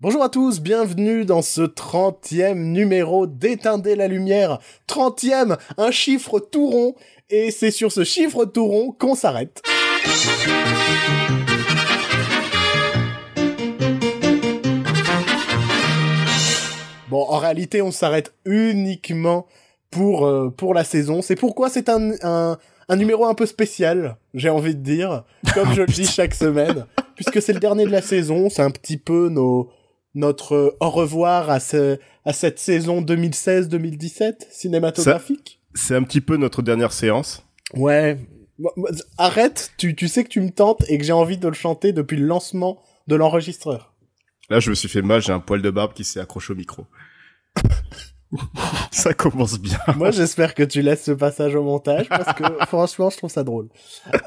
Bonjour à tous, bienvenue dans ce 30e numéro d'Éteindre la lumière. 30e, un chiffre tout rond, et c'est sur ce chiffre tout rond qu'on s'arrête. Bon, en réalité, on s'arrête uniquement pour, euh, pour la saison. C'est pourquoi c'est un, un, un numéro un peu spécial, j'ai envie de dire, comme je le dis chaque semaine, puisque c'est le dernier de la saison, c'est un petit peu nos, notre euh, au revoir à, ce, à cette saison 2016-2017 cinématographique. C'est un petit peu notre dernière séance. Ouais. Arrête, tu, tu sais que tu me tentes et que j'ai envie de le chanter depuis le lancement de l'enregistreur. Là, je me suis fait mal, j'ai un poil de barbe qui s'est accroché au micro. ça commence bien. Moi, j'espère que tu laisses ce passage au montage parce que franchement, je trouve ça drôle.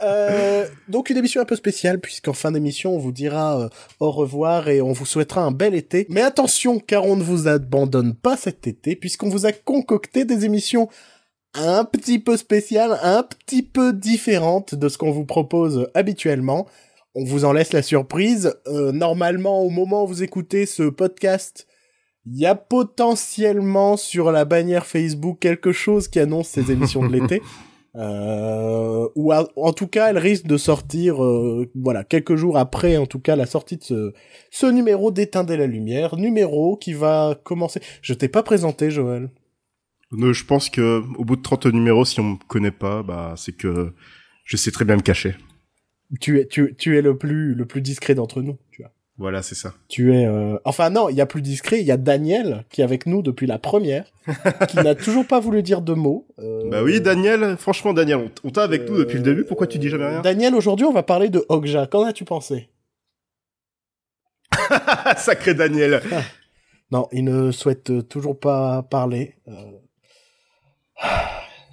Euh, donc, une émission un peu spéciale puisqu'en fin d'émission, on vous dira euh, au revoir et on vous souhaitera un bel été. Mais attention, car on ne vous abandonne pas cet été puisqu'on vous a concocté des émissions un petit peu spéciales, un petit peu différentes de ce qu'on vous propose habituellement. On vous en laisse la surprise. Euh, normalement, au moment où vous écoutez ce podcast, il y a potentiellement sur la bannière Facebook quelque chose qui annonce ces émissions de l'été. Euh, ou en tout cas, elle risque de sortir, euh, voilà, quelques jours après, en tout cas, la sortie de ce, ce numéro d'éteindre la lumière, numéro qui va commencer. Je t'ai pas présenté, Joël. Je pense que au bout de 30 numéros, si on me connaît pas, bah, c'est que je sais très bien me cacher. Tu es, tu, tu es le plus, le plus discret d'entre nous, tu vois. Voilà, c'est ça. Tu es, euh... enfin non, il y a plus discret, il y a Daniel qui est avec nous depuis la première, qui n'a toujours pas voulu dire de mots. Euh... Bah oui, Daniel, franchement Daniel, on t'a avec nous depuis le début, pourquoi tu dis jamais rien? Daniel, aujourd'hui on va parler de Okja, qu'en as-tu pensé? Sacré Daniel Non, il ne souhaite toujours pas parler. Euh...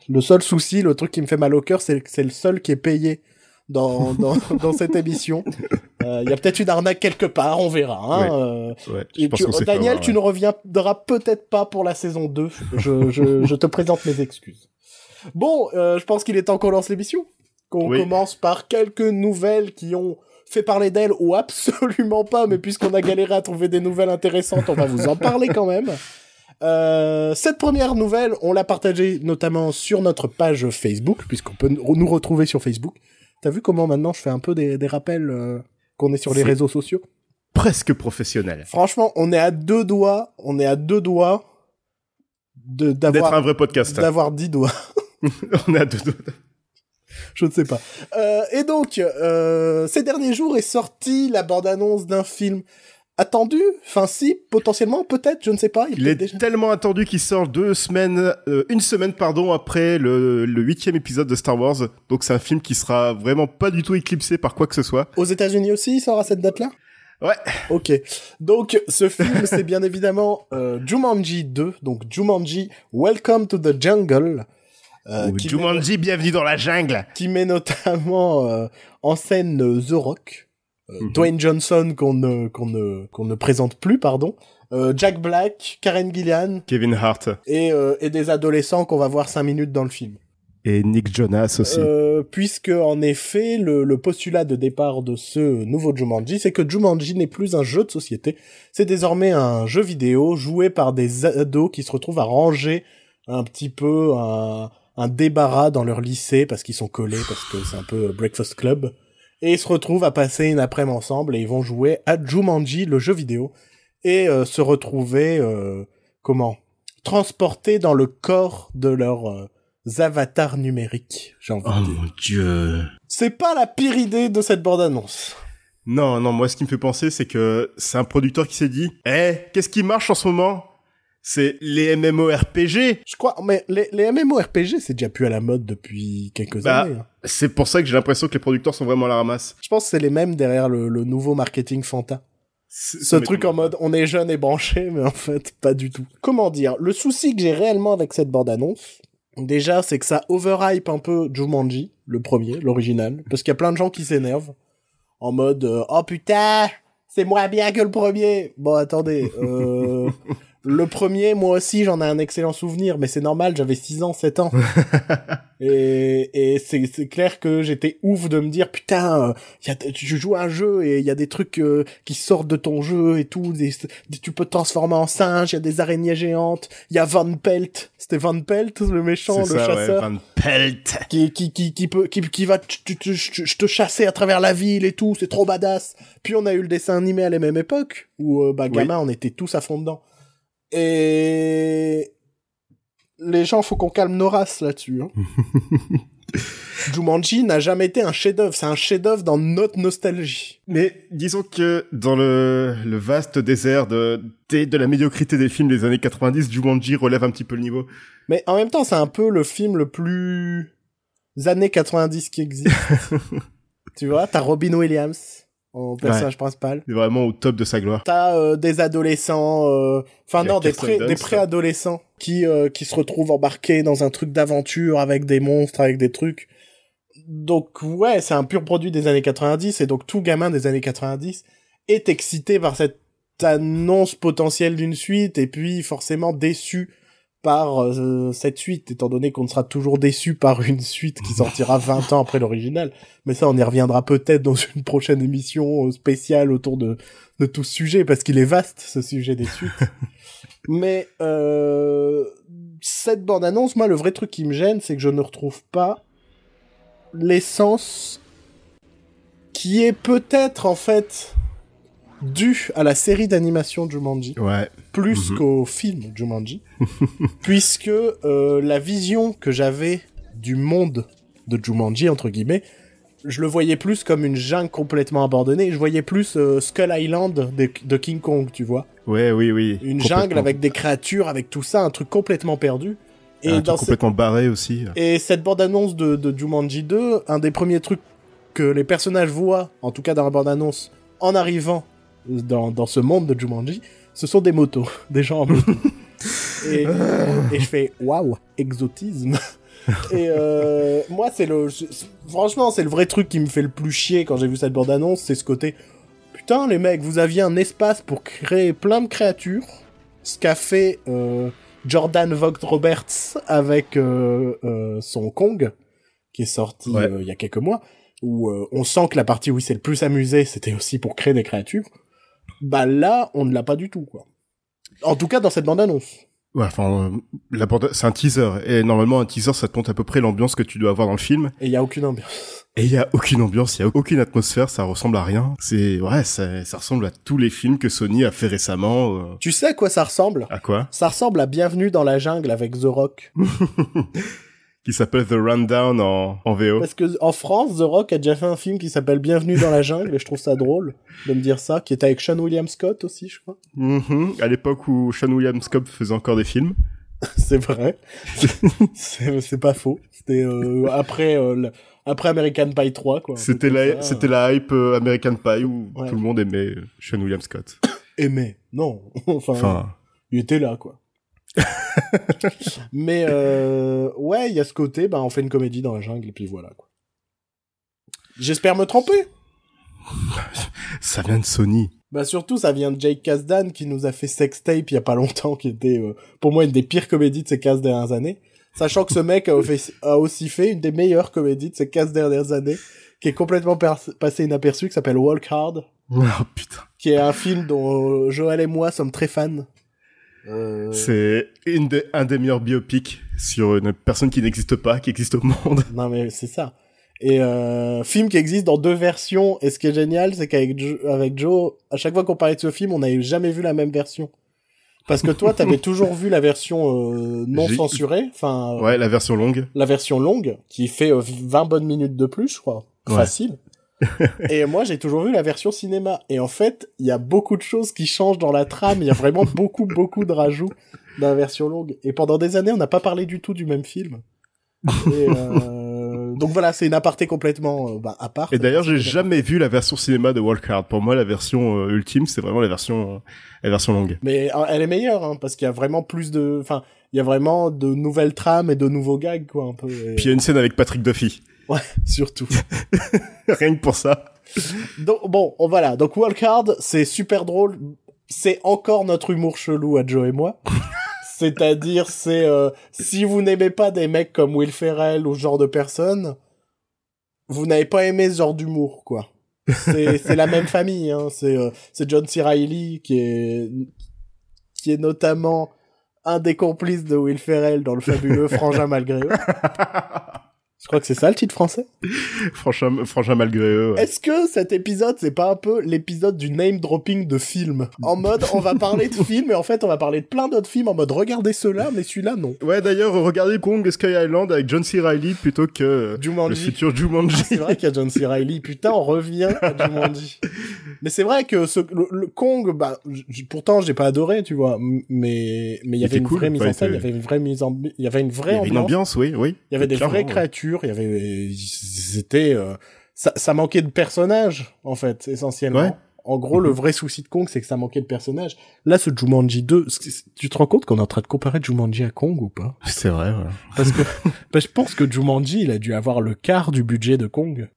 Le seul souci, le truc qui me fait mal au cœur, c'est que c'est le seul qui est payé dans, dans, dans cette émission. Il euh, y a peut-être une arnaque quelque part, on verra. Hein, ouais, ouais, et tu, Daniel, fort, tu ne reviendras peut-être pas pour la saison 2. Je, je, je te présente mes excuses. Bon, euh, je pense qu'il est temps qu'on lance l'émission. Qu'on oui. commence par quelques nouvelles qui ont fait parler d'elle ou absolument pas, mais puisqu'on a galéré à trouver des nouvelles intéressantes, on va vous en parler quand même. Euh, cette première nouvelle, on l'a partagée notamment sur notre page Facebook, puisqu'on peut nous retrouver sur Facebook. T'as vu comment maintenant je fais un peu des, des rappels euh, qu'on est sur les réseaux sociaux Presque professionnel. Franchement, on est à deux doigts, on est à deux doigts de d'avoir d'être un vrai podcast. D'avoir dix doigts. on est à deux doigts. Je ne sais pas. Euh, et donc, euh, ces derniers jours est sortie la bande-annonce d'un film attendu, enfin si, potentiellement, peut-être, je ne sais pas. Il, il est déjà... tellement attendu qu'il sort deux semaines, euh, une semaine pardon après le huitième épisode de Star Wars. Donc c'est un film qui sera vraiment pas du tout éclipsé par quoi que ce soit. Aux États-Unis aussi, il sort à cette date-là? Ouais. Ok. Donc ce film, c'est bien évidemment euh, Jumanji 2, donc Jumanji Welcome to the Jungle. Euh, Jumanji, met... bienvenue dans la jungle. Qui met notamment en scène The Rock. Euh, mm -hmm. Dwayne Johnson qu'on ne qu'on ne qu'on ne présente plus pardon. Euh, Jack Black Karen Gillian. Kevin Hart. Et euh, et des adolescents qu'on va voir cinq minutes dans le film. Et Nick Jonas aussi. Euh, puisque en effet le, le postulat de départ de ce nouveau Jumanji c'est que Jumanji n'est plus un jeu de société. C'est désormais un jeu vidéo joué par des ados qui se retrouvent à ranger un petit peu un, un débarras dans leur lycée parce qu'ils sont collés parce que c'est un peu Breakfast Club et ils se retrouvent à passer une après-midi ensemble et ils vont jouer à Jumanji, le jeu vidéo, et euh, se retrouver, euh, comment, transportés dans le corps de leurs euh, avatars numériques, j'ai envie oh de dire. mon dieu C'est pas la pire idée de cette bande-annonce. Non, non, moi ce qui me fait penser, c'est que c'est un producteur qui s'est dit, eh, qu'est-ce qui marche en ce moment? C'est les MMORPG. Je crois, mais les, les MMORPG, c'est déjà plus à la mode depuis quelques bah, années. Hein. C'est pour ça que j'ai l'impression que les producteurs sont vraiment à la ramasse. Je pense que c'est les mêmes derrière le, le nouveau marketing Fanta. Ce truc en mode, on est jeune et branché, mais en fait, pas du tout. Comment dire Le souci que j'ai réellement avec cette bande-annonce, déjà, c'est que ça overhype un peu Jumanji, le premier, l'original, parce qu'il y a plein de gens qui s'énervent, en mode, euh, oh putain, c'est moins bien que le premier. Bon, attendez, euh... Le premier, moi aussi, j'en ai un excellent souvenir, mais c'est normal, j'avais 6 ans, 7 ans. Et, et c'est, c'est clair que j'étais ouf de me dire putain, y a, tu joues à un jeu et il y a des trucs euh, qui sortent de ton jeu et tout. Des, tu peux te transformer en singe, il y a des araignées géantes. Il y a Van Pelt, c'était Van Pelt le méchant, le ça, chasseur, ouais, Van Pelt. qui, qui, qui, qui peut, qui, qui va te, chasser à travers la ville et tout. C'est trop badass. Puis on a eu le dessin animé à la même époque où euh, bah Oui. gamin on était tous à fond dedans. Et les gens, faut qu'on calme nos races là-dessus. Hein. Jumanji n'a jamais été un chef-d'œuvre. C'est un chef-d'œuvre dans notre nostalgie. Mais disons que dans le, le vaste désert de, des- de la médiocrité des films des années 90, Jumanji relève un petit peu le niveau. Mais en même temps, c'est un peu le film le plus années 90 qui existe. tu vois, t'as Robin Williams en personnage principal. C'est vraiment au top de sa gloire. T'as euh, des adolescents, euh, enfin Il non, des, pré- des préadolescents qui euh, qui se retrouvent embarqués dans un truc d'aventure avec des monstres, avec des trucs. Donc ouais, c'est un pur produit des années 90 et donc tout gamin des années 90 est excité par cette annonce potentielle d'une suite et puis forcément déçu par euh, cette suite étant donné qu'on sera toujours déçu par une suite qui sortira 20 ans après l'original. Mais ça on y reviendra peut-être dans une prochaine émission euh, spéciale autour de de tout ce sujet parce qu'il est vaste ce sujet des suites. Mais euh, cette bande annonce moi le vrai truc qui me gêne c'est que je ne retrouve pas l'essence qui est peut-être en fait due à la série d'animation Jumanji Ouais. plus Mhm. qu'au film Jumanji, puisque euh, la vision que j'avais du monde de Jumanji, entre guillemets, je le voyais plus comme une jungle complètement abandonnée, je voyais plus euh, Skull Island de, de King Kong, tu vois. Ouais, oui, oui. Une jungle avec des créatures, avec tout ça, un truc complètement perdu. Et, un truc dans ce- complètement barré aussi. et cette bande-annonce de, de Jumanji 2, un des premiers trucs que les personnages voient, en tout cas dans la bande-annonce, en arrivant dans, dans ce monde de Jumanji, ce sont des motos, des gens en moto. et, et je fais waouh, exotisme. et euh, moi, c'est le. Franchement, c'est le vrai truc qui me fait le plus chier quand j'ai vu cette bande-annonce, c'est ce côté. Putain, les mecs, vous aviez un espace pour créer plein de créatures. Ce qu'a fait euh, Jordan Vogt Roberts avec euh, euh, son Kong, qui est sorti Ouais. euh, il y a quelques mois, où euh, on sent que la partie où il s'est le plus amusé, c'était aussi pour créer des créatures. Bah là, on ne l'a pas du tout, quoi. En tout cas, dans cette bande-annonce. Ouais, enfin, euh, la bande- c'est un teaser. Et normalement, un teaser, ça te montre à peu près l'ambiance que tu dois avoir dans le film. Et il y a aucune ambiance. Et il y a aucune ambiance, il y a aucune atmosphère, ça ressemble à rien. C'est, ouais, ça, ça ressemble à tous les films que Sony a fait récemment. euh, Tu sais à quoi ça ressemble? À quoi? Ça ressemble à Bienvenue dans la jungle avec The Rock. Qui s'appelle The Rundown en, en VO. Parce que en France, The Rock a déjà fait un film qui s'appelle Bienvenue dans la jungle, et je trouve ça drôle de me dire ça, qui était avec Sean William Scott aussi, je crois. Mhm. À l'époque où Sean William Scott faisait encore des films. C'est vrai. c'est pas faux. C'était euh, après euh, après American Pie 3 quoi. C'était la, la hype euh, American Pie où Ouais. tout le monde aimait Sean William Scott. Aimé. Non. enfin, Enfin, il était là quoi. Mais euh, ouais, il y a ce côté, bah on fait une comédie dans la jungle et puis voilà quoi. J'espère me tromper. ça vient de Sony. Bah surtout, ça vient de Jake Kasdan qui nous a fait Sextape il y a pas longtemps, qui était euh, pour moi une des pires comédies de ces 15 dernières années. Sachant que ce mec a, fait- a aussi fait une des meilleures comédies de ces 15 dernières années, qui est complètement per- passé inaperçu, qui s'appelle Walk Hard, Oh putain. qui est un film dont euh, Joël et moi sommes très fans. Euh, C'est une des- un des meilleurs biopics sur une personne qui n'existe pas, qui existe au monde. Non mais c'est ça. Et euh, film qui existe dans deux versions. Et ce qui est génial, c'est qu'avec Jo- avec Joe, à chaque fois qu'on parlait de ce film, on n'avait jamais vu la même version. Parce que toi, t'avais toujours vu la version euh, non censurée, enfin euh, Ouais, la version longue. la version longue, qui fait euh, 20 bonnes minutes de plus, je crois, Ouais. facile. et moi, j'ai toujours vu la version cinéma. Et en fait, il y a beaucoup de choses qui changent dans la trame. Il y a vraiment beaucoup, beaucoup de rajouts dans la version longue. Et pendant des années, on n'a pas parlé du tout du même film. Et, euh, donc voilà, c'est une aparté complètement euh, bah, à part. Et d'ailleurs, j'ai jamais vu la version cinéma de Walk Hard. Pour moi, la version euh, ultime, c'est vraiment la version, euh, la version longue. Mais elle est meilleure, hein, parce qu'il y a vraiment plus de... Enfin, il y a vraiment de nouvelles trames et de nouveaux gags, quoi, un peu. Et- Puis il y a une scène avec Patrick Duffy. Ouais, surtout. Rien que pour ça. Donc, bon, on voilà. Donc, Walk Hard, c'est super drôle. C'est encore notre humour chelou à Joe et moi. C'est-à-dire, c'est euh, si vous n'aimez pas des mecs comme Will Ferrell ou ce genre de personnes, vous n'avez pas aimé ce genre d'humour, quoi. C'est la même famille, hein. C'est euh, c'est John C. Reilly qui est qui est notamment un des complices de Will Ferrell dans le fabuleux Frangin malgré eux. Je crois que c'est ça le titre français. franchement, franchement malgré eux. Ouais. Est-ce que cet épisode, c'est pas un peu l'épisode du name dropping de film? En mode, on va parler de films et en fait, on va parler de plein d'autres films en mode, regardez ceux-là, mais celui-là, non. Ouais, d'ailleurs, regardez Kong Sky Island avec John C. Reilly plutôt que Jumanji. le futur Jumanji. C'est vrai qu'il y a John C. Reilly. Putain, on revient à Jumanji. mais c'est vrai que ce, le, le Kong, bah, pourtant, j'ai pas adoré, tu vois, mais mais il y avait une vraie mise en scène, il y avait une vraie mise en, il y avait une vraie ambiance, oui, oui. Il y avait des vraies ouais. Il y avait, c'était, euh, ça, ça manquait de personnages, en fait, essentiellement. Ouais. En gros, le Mhm. vrai souci de Kong, c'est que ça manquait de personnages. Là, ce Jumanji 2, c- c- tu te rends compte qu'on est en train de comparer Jumanji à Kong ou pas? C'est vrai, ouais. Parce que, parce que je pense que Jumanji, il a dû avoir le quart du budget de Kong.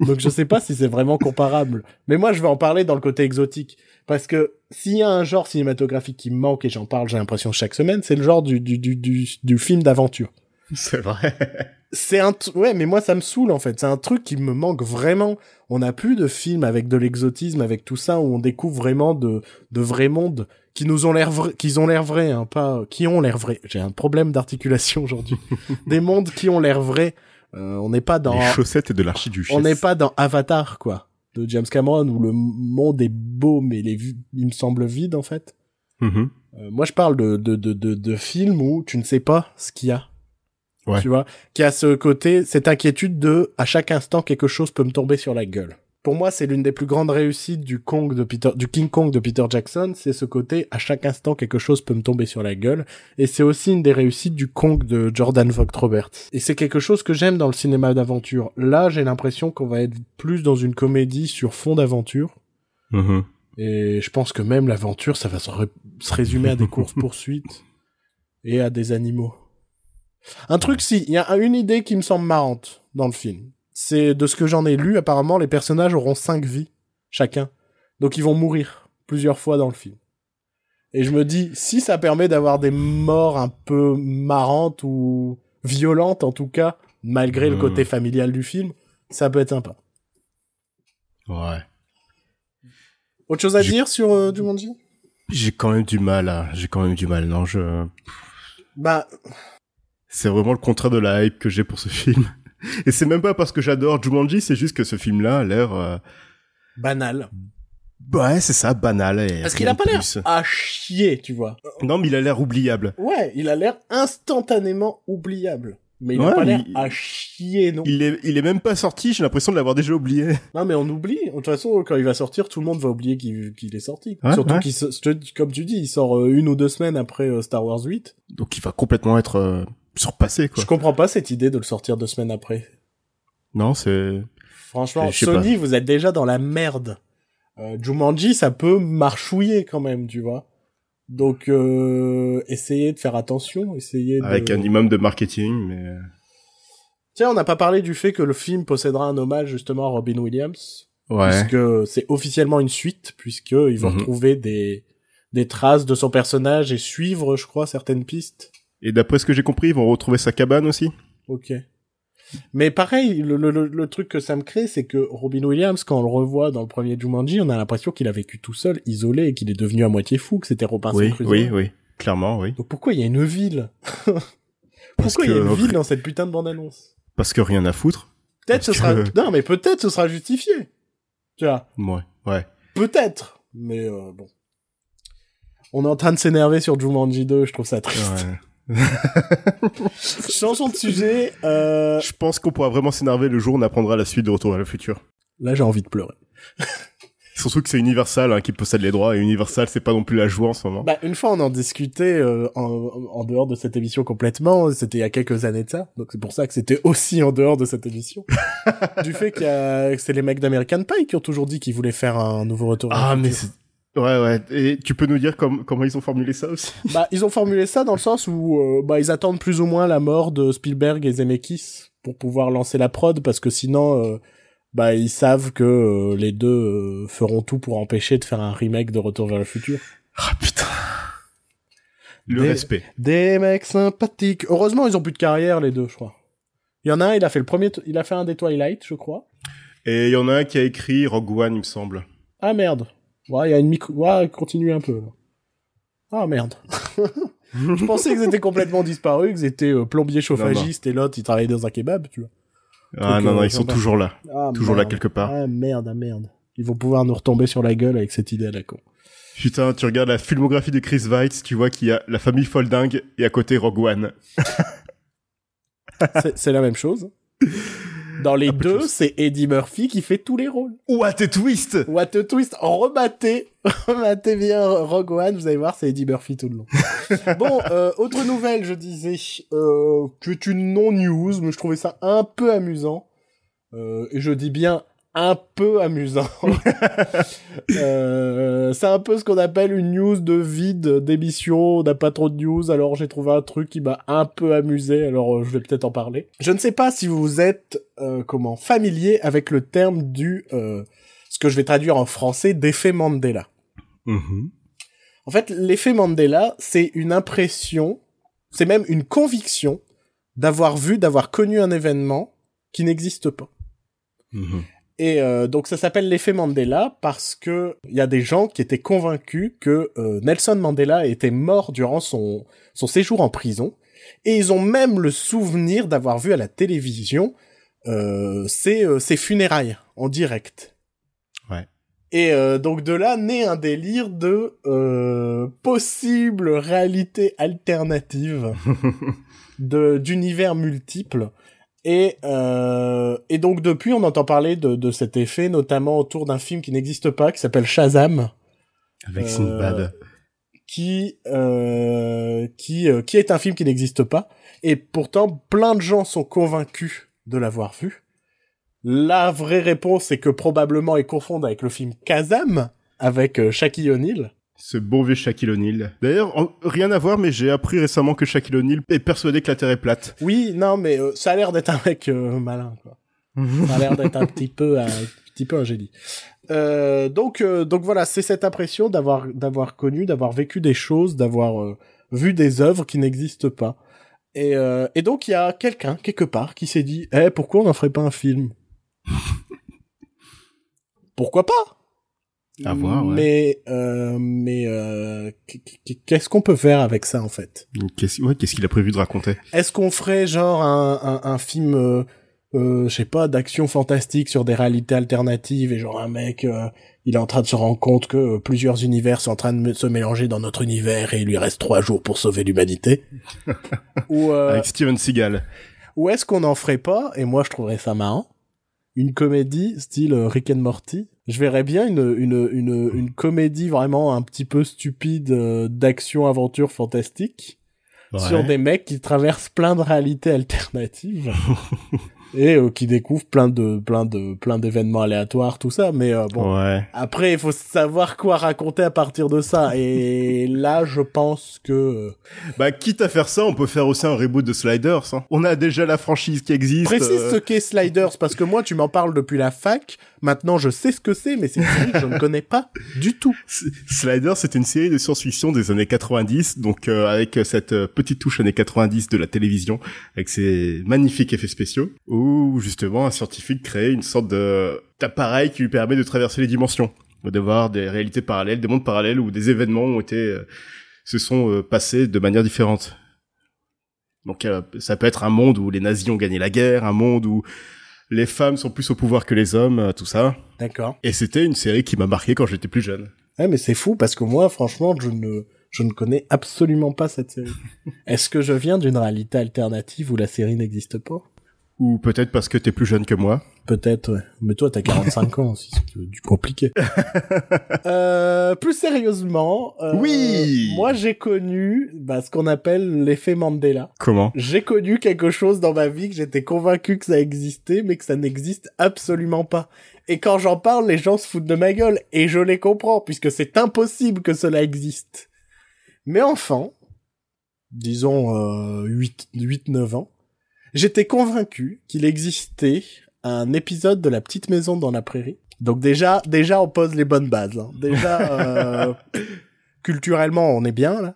Donc je sais pas si c'est vraiment comparable. Mais moi, je vais en parler dans le côté exotique. Parce que s'il y a un genre cinématographique qui me manque, et j'en parle, j'ai l'impression chaque semaine, c'est le genre du, du, du, du, du film d'aventure. C'est vrai. C'est un ouais mais moi ça me saoule en fait. C'est un truc qui me manque vraiment. On n'a plus de films avec de l'exotisme avec tout ça où on découvre vraiment de de vrais mondes qui nous ont l'air vrais qu'ils ont l'air vrais hein pas qui ont l'air vrais. J'ai un problème d'articulation aujourd'hui. Des mondes qui ont l'air vrais. Euh, on n'est pas dans Les chaussettes et de l'archiduchesse. on n'est pas dans Avatar quoi de James Cameron où le monde est beau mais les il me semble vide en fait. Mhm. Euh, moi je parle de de de de, de films où tu ne sais pas ce qu'il y a Ouais. tu vois, qui a ce côté, cette inquiétude de, à chaque instant, quelque chose peut me tomber sur la gueule. Pour moi, c'est l'une des plus grandes réussites du Kong de Peter, du King Kong de Peter Jackson, c'est ce côté, à chaque instant, quelque chose peut me tomber sur la gueule. Et c'est aussi une des réussites du Kong de Jordan Vogt Roberts. Et c'est quelque chose que j'aime dans le cinéma d'aventure. Là, j'ai l'impression qu'on va être plus dans une comédie sur fond d'aventure. Mhm. Et je pense que même l'aventure, ça va se, ré- se résumer à des courses-poursuites et à des animaux. Un truc, si, il y a une idée qui me semble marrante dans le film. C'est de ce que j'en ai lu, apparemment, les personnages auront cinq vies, chacun. Donc ils vont mourir plusieurs fois dans le film. Et je me dis, si ça permet d'avoir des morts un peu marrantes ou violentes, en tout cas, malgré le Hmm. côté familial du film, ça peut être sympa. Ouais. Autre chose à dire sur euh, Jumanji? J'ai quand même du mal, là. J'ai quand même du mal. Non, je... Bah, C'est vraiment le contraire de la hype que j'ai pour ce film. Et c'est même pas parce que j'adore Jumanji, c'est juste que ce film-là a l'air... euh, banal. Ouais, c'est ça, banal. Et Parce qu'il a pas de l'air à chier, tu vois. Non, mais il a l'air oubliable. Ouais, il a l'air instantanément oubliable. Mais il a Ouais, pas l'air il- à chier, non. Il est, il est même pas sorti, j'ai l'impression de l'avoir déjà oublié. Non, mais on oublie. De toute façon, quand il va sortir, tout le monde va oublier qu'il est sorti. Ouais, Surtout ouais. qu'il, comme tu dis, il sort euh, une ou deux semaines après euh, Star Wars 8. Donc il va complètement être quoi. Je comprends pas cette idée de le sortir deux semaines après. Non, c'est... Franchement, Sony, vous êtes déjà dans la merde. Euh, Jumanji, ça peut marchouiller quand même, tu vois. Donc, euh, essayez de faire attention, essayez de... Avec un minimum de marketing, mais... Tiens, on n'a pas parlé du fait que le film possédera un hommage justement à Robin Williams, Ouais. puisque c'est officiellement une suite, puisque ils vont Mhm. retrouver des des traces de son personnage et suivre, je crois, certaines pistes. Et d'après ce que j'ai compris, ils vont retrouver sa cabane aussi Ok. Mais pareil, le, le, le, le truc que ça me crée, c'est que Robin Williams, quand on le revoit dans le premier Jumanji, on a l'impression qu'il a vécu tout seul, isolé, et qu'il est devenu à moitié fou, que c'était Robinson Oui, Crusoe. oui, oui. Clairement, oui. Donc pourquoi il y a une ville Pourquoi il y a une ville dans cette putain de bande-annonce Parce que rien à foutre. Peut-être ce sera... Non, mais peut-être ce sera justifié. Tu vois Ouais, ouais. Peut-être, mais euh, bon. On est en train de s'énerver sur Jumanji 2, je trouve ça triste. ouais. Changeons de sujet. Euh... Je pense qu'on pourra vraiment s'énerver le jour où on apprendra la suite de Retour vers le futur. Là, j'ai envie de pleurer. Surtout que c'est Universal hein, qui possède les droits, et Universal, c'est pas non plus la joie en ce moment. Bah, une fois, on en discutait euh, en, en dehors de cette émission complètement. C'était il y a quelques années de ça. Donc c'est pour ça que c'était aussi en dehors de cette émission. du fait qu'il y a, que c'est les mecs d'American Pie qui ont toujours dit qu'ils voulaient faire un nouveau retour. Ah, mais c'est... Ouais, ouais. Et tu peux nous dire com- comment ils ont formulé ça aussi? Bah, ils ont formulé ça dans le sens où euh, bah, ils attendent plus ou moins la mort de Spielberg et Zemeckis pour pouvoir lancer la prod parce que sinon, euh, bah, ils savent que euh, les deux euh, feront tout pour empêcher de faire un remake de Retour vers le futur. Ah, putain. Le Des- respect. Des mecs sympathiques. Heureusement, ils ont plus de carrière, les deux, je crois. Il y en a un, il a fait le premier, il a fait un des Twilight, je crois. Et il y en a un qui a écrit Rogue One, il me semble. Ah merde. Ouais, il y a une micro, ouais, continue un peu. Ah merde. je pensais qu'ils étaient complètement disparus, qu'ils étaient euh, plombiers chauffagistes et l'autre, il travaillait dans un kebab, tu vois. Ah non, non, euh, ils sont toujours là. Ah, Toujours là quelque part. Ah merde, ah merde. Ils vont pouvoir nous retomber sur la gueule avec cette idée à la con. Putain, tu regardes la filmographie de Chris Weitz, tu vois qu'il y a la famille Folding et à côté Rogue One. C'est- C'est la même chose. Dans les de deux, c'est Eddie Murphy qui fait tous les rôles. What a twist What a twist Rebattez Rebattez bien Rogue One, vous allez voir, c'est Eddie Murphy tout le long. bon, euh, autre nouvelle, je disais, euh, que est une non-news, mais je trouvais ça un peu amusant. Euh, et je dis bien un peu amusant. euh, c'est un peu ce qu'on appelle une news de vide d'émission, on n'a pas trop de news, alors j'ai trouvé un truc qui m'a un peu amusé, alors euh, je vais peut-être en parler. Je ne sais pas si vous êtes, euh, comment, familier avec le terme du, euh, ce que je vais traduire en français, d'effet Mandela. Mhm. En fait, l'effet Mandela, c'est une impression, c'est même une conviction d'avoir vu, d'avoir connu un événement qui n'existe pas. Mhm. Et euh, donc ça s'appelle l'effet Mandela parce que il y a des gens qui étaient convaincus que euh, Nelson Mandela était mort durant son son séjour en prison et ils ont même le souvenir d'avoir vu à la télévision euh, ses, euh, ses funérailles en direct. Ouais. Et euh, donc de là naît un délire de euh, possible réalité alternative de d'univers multiples. Et, euh, et donc depuis, on entend parler de, de cet effet, notamment autour d'un film qui n'existe pas, qui s'appelle Shazam, Avec Euh, Sinbad. qui euh, qui euh, qui est un film qui n'existe pas. Et pourtant, plein de gens sont convaincus de l'avoir vu. La vraie réponse, c'est que probablement ils confondent avec le film Kazam, avec euh, Shaquille O'Neal. Ce bon vieux Shaquille O'Neal. D'ailleurs, en- rien à voir, mais j'ai appris récemment que Shaquille O'Neal est persuadé que la Terre est plate. Oui, non, mais euh, ça a l'air d'être un mec euh, malin, quoi. Ça a l'air d'être un petit peu un petit peu génie. Euh, donc euh, donc voilà, c'est cette impression d'avoir d'avoir connu, d'avoir vécu des choses, d'avoir euh, vu des œuvres qui n'existent pas. Et euh, et donc il y a quelqu'un quelque part qui s'est dit "Eh, pourquoi on n'en ferait pas un film? Pourquoi pas? À voir, ouais. Mais euh, mais euh, qu- qu- qu'est-ce qu'on peut faire avec ça en fait? Qu'est-ce ouais, qu'il a prévu de raconter? Est-ce qu'on ferait genre un, un, un film, euh, euh, je sais pas, d'action fantastique sur des réalités alternatives et genre un mec, euh, il est en train de se rendre compte que euh, plusieurs univers sont en train de se mélanger dans notre univers et il lui reste trois jours pour sauver l'humanité Ou, euh, Avec Steven Seagal. ou est-ce qu'on en ferait pas, et moi je trouverais ça marrant, une comédie style euh, Rick and Morty. Je verrais bien une, une, une, une comédie vraiment un petit peu stupide euh, d'action-aventure fantastique sur des mecs qui traversent plein de réalités alternatives et euh, qui découvrent plein de plein de plein d'événements aléatoires tout ça mais euh, bon Ouais. après il faut savoir quoi raconter à partir de ça et là je pense que euh, Bah, quitte à faire ça, on peut faire aussi un reboot de Sliders. Hein. On a déjà la franchise qui existe. précise euh, ce qu'est Sliders parce que moi tu m'en parles depuis la fac maintenant je sais ce que c'est mais c'est une série je ne connais pas du tout S- Sliders, c'était une série de science-fiction des années 90, donc euh, avec euh, cette euh, petite touche années 90 de la télévision, avec ses magnifiques effets spéciaux, où justement un scientifique crée une sorte d'appareil qui lui permet de traverser les dimensions, de voir des réalités parallèles, des mondes parallèles où des événements ont été euh, se sont euh, passés de manière différente. Donc euh, ça peut être un monde où les nazis ont gagné la guerre, un monde où les femmes sont plus au pouvoir que les hommes, euh, tout ça. d'accord Et c'était une série qui m'a marqué quand j'étais plus jeune. ouais mais c'est fou parce que moi franchement je ne je ne connais absolument pas cette série est-ce que je viens d'une réalité alternative où la série n'existe pas? Ou peut-être parce que t'es plus jeune que moi. Peut-être, ouais. Mais toi, t'as 45 ans aussi, c'est du compliqué. euh, plus sérieusement, euh, Oui moi j'ai connu bah, ce qu'on appelle l'effet Mandela. Comment? J'ai connu quelque chose dans ma vie que j'étais convaincu que ça existait, mais que ça n'existe absolument pas. Et quand j'en parle, les gens se foutent de ma gueule, et je les comprends, puisque c'est impossible que cela existe. Mais enfant, disons euh, 8, 8-9 ans, j'étais convaincu qu'il existait un épisode de La Petite Maison dans la Prairie. Donc déjà, déjà on pose les bonnes bases. hein. Déjà, euh, culturellement, on est bien là.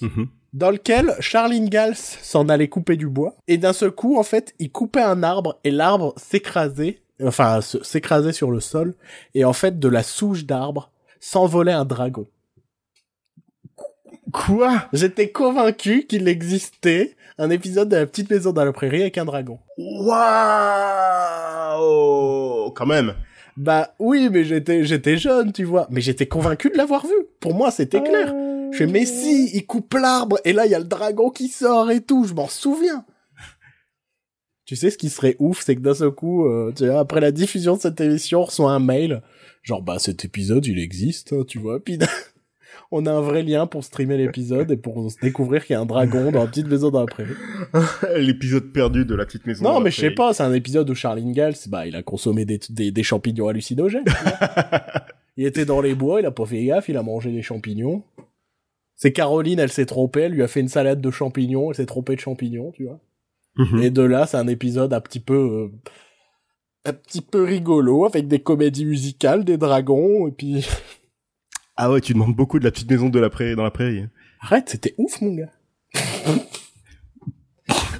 Mhm. dans lequel Charles Ingalls s'en allait couper du bois, et d'un seul coup, en fait, il coupait un arbre, et l'arbre s'écrasait, enfin, s'écrasait sur le sol, et en fait, de la souche d'arbre, s'envolait un dragon. Quoi? J'étais convaincu qu'il existait un épisode de la petite maison dans la prairie avec un dragon. Waouh Quand même. Bah oui, mais j'étais j'étais jeune, tu vois. Mais j'étais convaincu de l'avoir vu. Pour moi, c'était clair. Je fais, mais si, il coupe l'arbre, et là, il y a le dragon qui sort et tout, je m'en souviens. tu sais, ce qui serait ouf, c'est que d'un seul coup, euh, tu vois, après la diffusion de cette émission, on reçoit un mail, genre, bah, cet épisode, il existe, hein, tu vois, puis on a un vrai lien pour streamer l'épisode et pour découvrir qu'il y a un dragon dans la petite maison dans la prairie. L'épisode perdu de la petite maison. Non, mais je sais pas, c'est un épisode où Charles Ingalls, bah, il a consommé des, des, des champignons hallucinogènes. il était dans les bois, il a pas fait gaffe, il a mangé des champignons. C'est Caroline, elle s'est trompée, elle lui a fait une salade de champignons, elle s'est trompée de champignons, tu vois. Mhm. Et de là, c'est un épisode un petit peu, euh, un petit peu rigolo, avec des comédies musicales, des dragons, et puis... Ah ouais, tu demandes beaucoup de la petite maison de la prairie, dans la prairie. Arrête, c'était ouf, mon gars.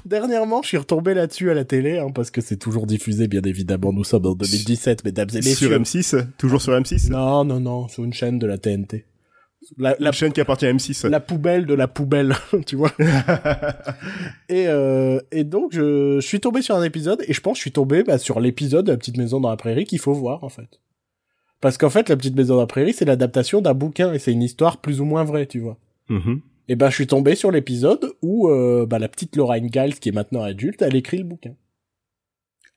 Dernièrement, je suis retombé là-dessus à la télé, hein, parce que c'est toujours diffusé, bien évidemment. Nous sommes en 2017, mesdames et messieurs. Sur M6 Toujours sur M6 Non, non, non, sur une chaîne de la TNT. La, La chaîne qui appartient à M6. la poubelle de la poubelle, tu vois. et, euh, et donc, je, je suis tombé sur un épisode, et je pense que je suis tombé bah, sur l'épisode de La Petite Maison dans la Prairie qu'il faut voir, en fait. Parce qu'en fait, La Petite Maison dans la Prairie, c'est l'adaptation d'un bouquin, et c'est une histoire plus ou moins vraie, tu vois. Mhm. Et ben, je suis tombé sur l'épisode où euh, bah, la petite Laura Ingalls, qui est maintenant adulte, elle écrit le bouquin.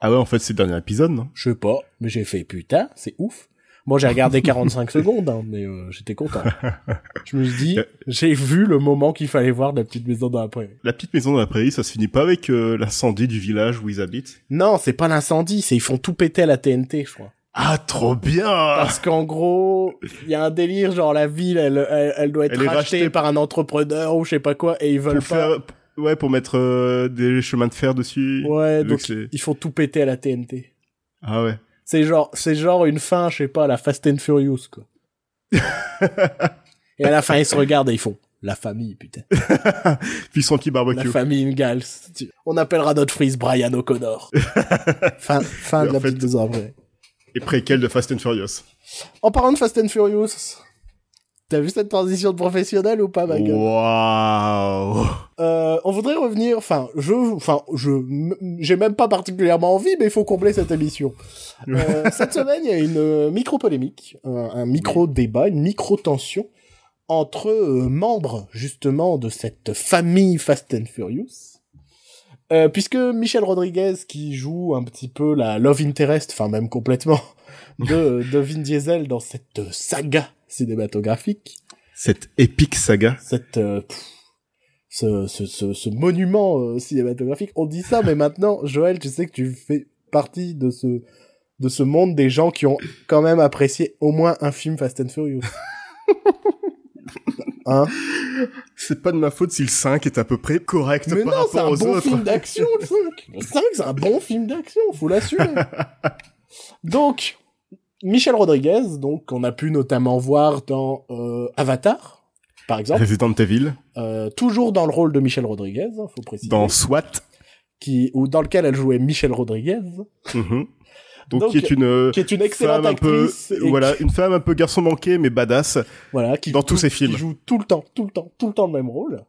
Ah ouais, en fait, c'est le dernier épisode, non? Je sais pas, mais j'ai fait putain, c'est ouf. Bon, j'ai regardé 45 secondes, hein, mais euh, j'étais content. Je me suis dit, j'ai vu le moment qu'il fallait voir de la petite maison dans la prairie. La petite maison dans la prairie, ça se finit pas avec euh, l'incendie du village où ils habitent? Non, c'est pas l'incendie, c'est ils font tout péter à la TNT, je crois. Ah, trop bien Parce qu'en gros, il y a un délire, genre la ville, elle, elle, elle doit être Elle rachetée, rachetée par un entrepreneur ou je sais pas quoi, et ils veulent Pour pas. faire... Ouais, pour mettre euh, des chemins de fer dessus. Ouais, donc ils font tout péter à la TNT. Ah ouais. C'est genre, c'est genre une fin, je sais pas, la Fast and Furious, quoi. et à la fin, ils se regardent et ils font la famille, putain. Puis son petit La barbecue? famille Ingalls. On appellera notre frise Brian O'Connor. fin, fin de la fait- petite maison après. Et préquel de Fast and Furious. En parlant de Fast and Furious, t'as vu cette transition de professionnel ou pas, ma gueule? Waouh Euh, on voudrait revenir, enfin, je, enfin, je, j'ai même pas particulièrement envie, mais il faut combler cette émission. Euh, cette semaine, il y a une euh, micro-polémique, un, un micro-débat, une micro-tension entre euh, membres, justement, de cette famille Fast and Furious. Euh, puisque Michel Rodriguez, qui joue un petit peu la love interest, enfin même complètement, de, de Vin Diesel dans cette saga cinématographique, Cette épique saga. cette euh, pff, ce, ce, ce, ce monument euh, cinématographique. On dit ça, mais maintenant, Joël, tu sais que tu fais partie de ce de ce monde des gens qui ont quand même apprécié au moins un film Fast and Furious. hein C'est pas de ma faute si le 5 est à peu près correct Mais par non, c'est rapport un aux bon autres. film d'action, le 5. Le 5, c'est un bon film d'action, faut l'assumer. donc, Michel Rodriguez, donc, qu'on a pu notamment voir dans euh, Avatar, par exemple, Resident Evil, euh, toujours dans le rôle de Michel Rodriguez, hein, faut préciser. dans SWAT, qui ou dans lequel elle jouait Michel Rodriguez, mhm. Donc, Donc, qui est une euh, qui est une excellente femme un peu, actrice, et voilà, qui- une femme un peu garçon manqué mais badass. voilà, qui dans tous ses films. qui joue tout le temps, tout le temps, tout le temps le même rôle,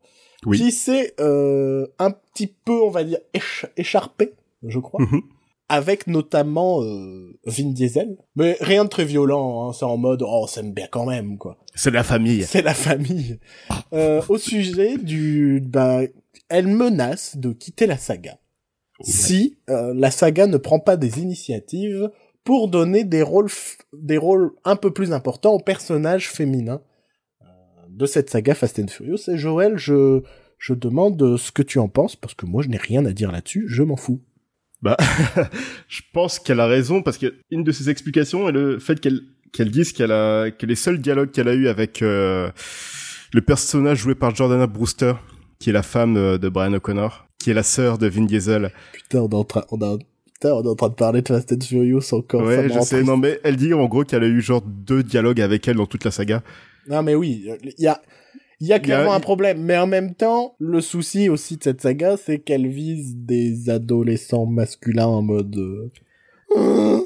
Oui. qui s'est euh, un petit peu, on va dire, éch- écharpé, je crois, Mhm. avec notamment euh, Vin Diesel, mais rien de très violent, hein, c'est en mode oh s'aime bien quand même quoi. C'est la famille. C'est la famille. Euh, au sujet du, bah, elle menace de quitter la saga. Si euh, la saga ne prend pas des initiatives pour donner des rôles des rôles un peu plus importants aux personnages féminins euh, de cette saga Fast and Furious. Et Joël je je demande ce que tu en penses parce que moi je n'ai rien à dire là-dessus je m'en fous. Bah, je pense qu'elle a raison parce que une de ses explications est le fait qu'elle qu'elle dise qu'elle a que les seuls dialogues qu'elle a eu avec euh, le personnage joué par Jordana Brewster, qui est la femme euh, de Brian O'Connor, qui est la sœur de Vin Diesel. putain on est en train on a putain, on est en train de parler de Fast and Furious encore ouais, je sais. triste. Non, mais elle dit en gros qu'elle a eu genre deux dialogues avec elle dans toute la saga. Non mais oui, il y a Il y a Il y a- clairement un problème, mais en même temps, le souci aussi de cette saga, c'est qu'elle vise des adolescents masculins en mode... euh,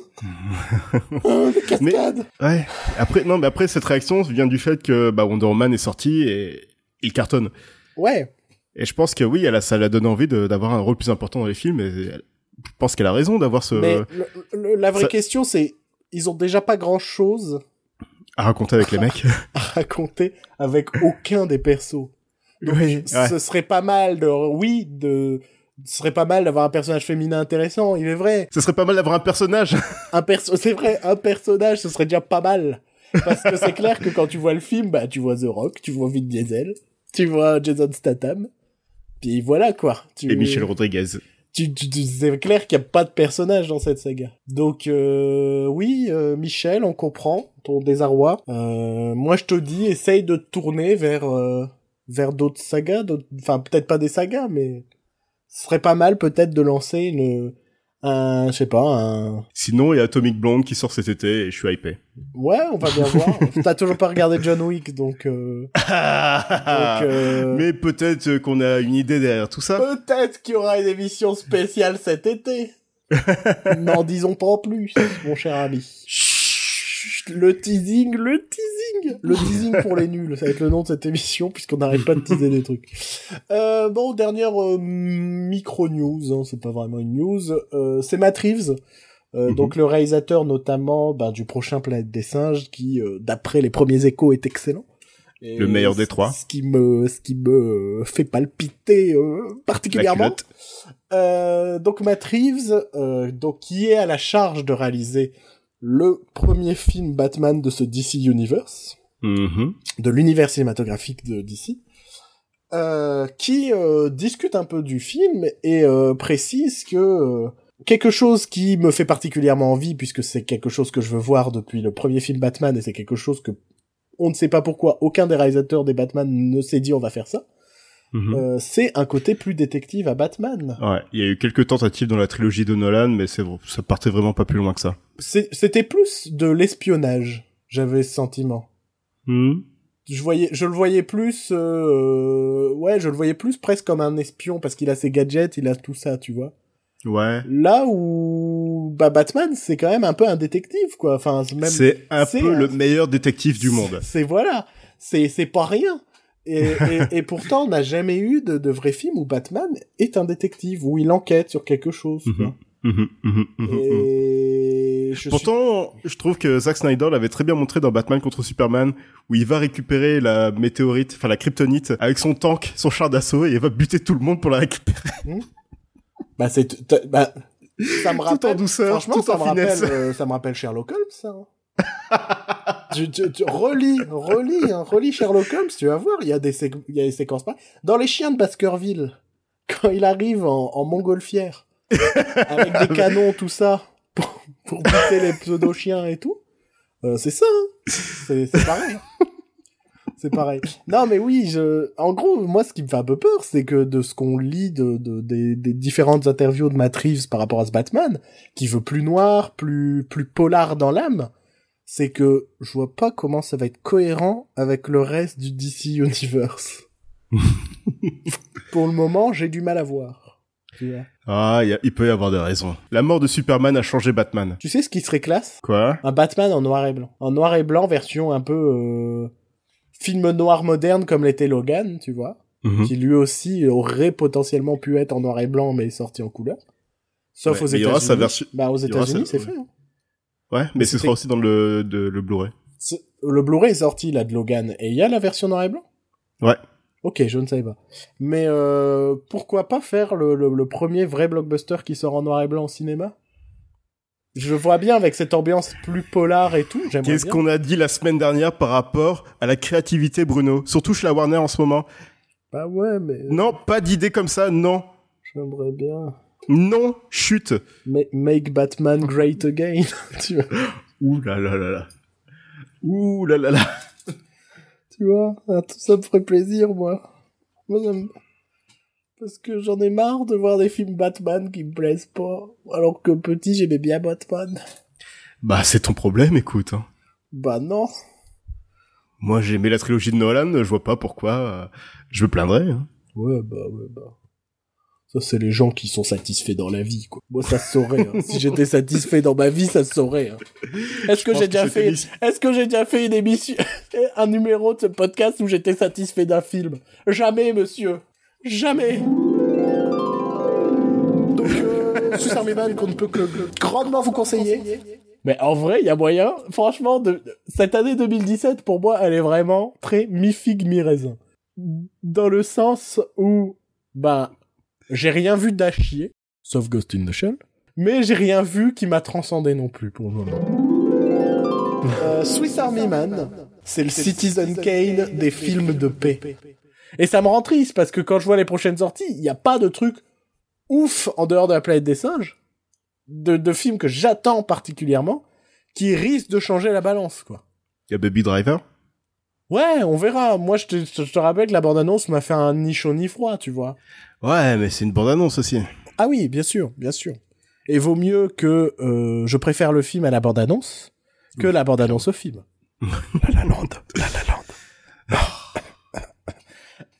des cascades. Ouais. Après, non, mais après, cette réaction vient du fait que, bah, Wonder Woman est sorti et il cartonne. Ouais, Et je pense que oui, elle a, ça l'a donné envie de- d'avoir un rôle plus important dans les films et elle- je pense qu'elle a raison d'avoir ce, mais le- le- la vraie ça- question, c'est... Ils ont déjà pas grand-chose à raconter avec les mecs. à raconter avec aucun des persos. Donc, Oui, ouais. ce serait pas mal de... Oui, de... Ce serait pas mal d'avoir un personnage féminin intéressant, il est vrai. Ce serait pas mal d'avoir un personnage. Un perso... C'est vrai, un personnage, ce serait déjà pas mal. Parce que c'est clair que quand tu vois le film, bah, tu vois The Rock, tu vois Vin Diesel, tu vois Jason Statham. Puis voilà, quoi. Tu... Et Michel Rodriguez. tu, tu- tu- c'est clair qu'il n'y a pas de personnage dans cette saga. Donc euh, oui, euh, Michel, on comprend ton désarroi. Euh, moi, je te dis, essaye de te tourner vers euh, vers d'autres sagas, d'autres- enfin peut-être pas des sagas, mais ce serait pas mal peut-être de lancer une un, je sais pas, un... Sinon, il y a Atomic Blonde qui sort cet été et je suis hypé. Ouais, on va bien voir. T'as toujours pas regardé John Wick, donc... Euh, donc euh, Mais peut-être qu'on a une idée derrière tout ça. Peut-être qu'il y aura une émission spéciale cet été. N'en disons pas plus, mon cher ami. Le teasing, le teasing, le teasing pour les nuls, ça va être le nom de cette émission puisqu'on n'arrête pas de teaser des trucs. Euh, bon, dernière euh, micro news, hein, c'est pas vraiment une news, euh, c'est Matt Reeves, euh, Mhm. donc le réalisateur notamment ben, du prochain Planète des singes qui, euh, d'après les premiers échos, est excellent. Et Le meilleur des trois. Ce qui me, ce qui me fait palpiter euh, particulièrement. Euh, donc Matt Reeves, euh, donc qui est à la charge de réaliser le premier film Batman de ce DC Universe, Mhm. de l'univers cinématographique de DC, euh, qui euh, discute un peu du film et euh, précise que quelque chose qui me fait particulièrement envie puisque c'est quelque chose que je veux voir depuis le premier film Batman et c'est quelque chose que on ne sait pas pourquoi aucun des réalisateurs des Batman ne s'est dit on va faire ça. Mhm. Euh, c'est un côté plus détective à Batman. Ouais, il y a eu quelques tentatives dans la trilogie de Nolan, mais c'est ça partait vraiment pas plus loin que ça. C'était plus de l'espionnage, j'avais ce sentiment. Mhm. Je voyais, je le voyais plus, euh, ouais, je le voyais plus presque comme un espion parce qu'il a ses gadgets, il a tout ça, tu vois. Ouais. Là où, bah, Batman, c'est quand même un peu un détective, quoi. Enfin, c'est même. C'est un peu un- le meilleur détective du monde. C'est voilà, c'est c'est pas rien. Et, et, et pourtant, on n'a jamais eu de, de vrai film où Batman est un détective, où il enquête sur quelque chose. Mhm. quoi. Mhm, mhm, mhm. Et je suis- Pourtant, je trouve que Zack Snyder l'avait très bien montré dans Batman contre Superman, où il va récupérer la météorite, enfin la kryptonite, avec son tank, son char d'assaut, et il va buter tout le monde pour la récupérer. Bah, c'est, bah, ça me Tout rappelle. en douceur, franchement, tout ça en me finesse. rappelle, euh, ça me rappelle Sherlock Holmes, ça. hein. tu, tu, tu relis, relis, hein, relis Sherlock Holmes, tu vas voir, il y a des, sé- il y a des séquences pas. Dans les chiens de Baskerville, quand il arrive en, en montgolfière, avec des canons, tout ça, pour, pour buter les pseudo-chiens et tout, euh, c'est ça, hein. c'est, pareil. C'est pareil. Non, mais oui, je... en gros, moi, ce qui me fait un peu peur, c'est que de ce qu'on lit de, de- des, des différentes interviews de Matt Reeves par rapport à ce Batman, qui veut plus noir, plus, plus polar dans l'âme, c'est que je vois pas comment ça va être cohérent avec le reste du DC Universe. Pour le moment, j'ai du mal à voir. Ah, il y a- il peut y avoir des raisons. La mort de Superman a changé Batman. Tu sais ce qui serait classe? Quoi? Un Batman en noir et blanc. En noir et blanc, version un peu euh, film noir moderne comme l'était Logan, tu vois. Mhm. qui lui aussi aurait potentiellement pu être en noir et blanc mais sorti en couleur. Sauf Ouais, aux États-Unis. sa version- Bah aux États-Unis, sa- c'est ouais. fait. hein. Ouais, mais, Mais ce sera aussi dans le, de, le Blu-ray. Le Blu-ray est sorti là de Logan et il y a la version noir et blanc? Ouais. Ok, je ne savais pas. Mais euh, pourquoi pas faire le, le, le premier vrai blockbuster qui sort en noir et blanc au cinéma? Je vois bien avec cette ambiance plus polar et tout. Qu'est-ce qu'on a dit la semaine dernière par rapport à la créativité, Bruno? Surtout chez la Warner en ce moment. Bah ouais, mais Non, pas d'idée comme ça, non. j'aimerais bien. Non, chute. Ma- Make Batman great again. tu vois. Ouh là là là là. Ouh là là là. Tu vois, ah, tout ça me ferait plaisir, moi. Moi, ça me- Parce que j'en ai marre de voir des films Batman qui me plaisent pas. Alors que petit, j'aimais bien Batman. Bah, c'est ton problème, écoute. hein. Bah non. Moi, j'ai aimé la trilogie de Nolan, je vois pas pourquoi euh, je me plaindrais. Hein. Ouais, bah, ouais, bah. Ça, c'est les gens qui sont satisfaits dans la vie, quoi. Moi, ça se saurait. Hein. si j'étais satisfait dans ma vie, ça se saurait. Hein. Est-ce que j'ai déjà fait, est-ce que j'ai déjà fait une émission, un numéro de ce podcast où j'étais satisfait d'un film? Jamais, monsieur. Jamais. Donc, euh, Man qu'on ne peut que grandement vous conseiller. Mais en vrai, il y a moyen. Franchement, de, cette année 2017, pour moi, elle est vraiment très mi-figue, mi-raisin. Dans le sens où, bah, j'ai rien vu d'achier, sauf Ghost in the Shell, mais j'ai rien vu qui m'a transcendé non plus pour le moment. Euh, Swiss Army Man, c'est le Citizen Kane des films de paix. Et ça me rend triste parce que quand je vois les prochaines sorties, il n'y a pas de truc ouf en dehors de la planète des singes, de, de films que j'attends particulièrement, qui risquent de changer la balance, quoi. Il y a Baby Driver Ouais, on verra. Moi, je te, je te rappelle que la bande-annonce m'a fait un ni chaud ni froid, tu vois. Ouais, mais c'est une bande-annonce aussi. Ah oui, bien sûr, bien sûr. Et vaut mieux que euh, je préfère le film à la bande-annonce que la bande-annonce au film. la la lande, la la lande.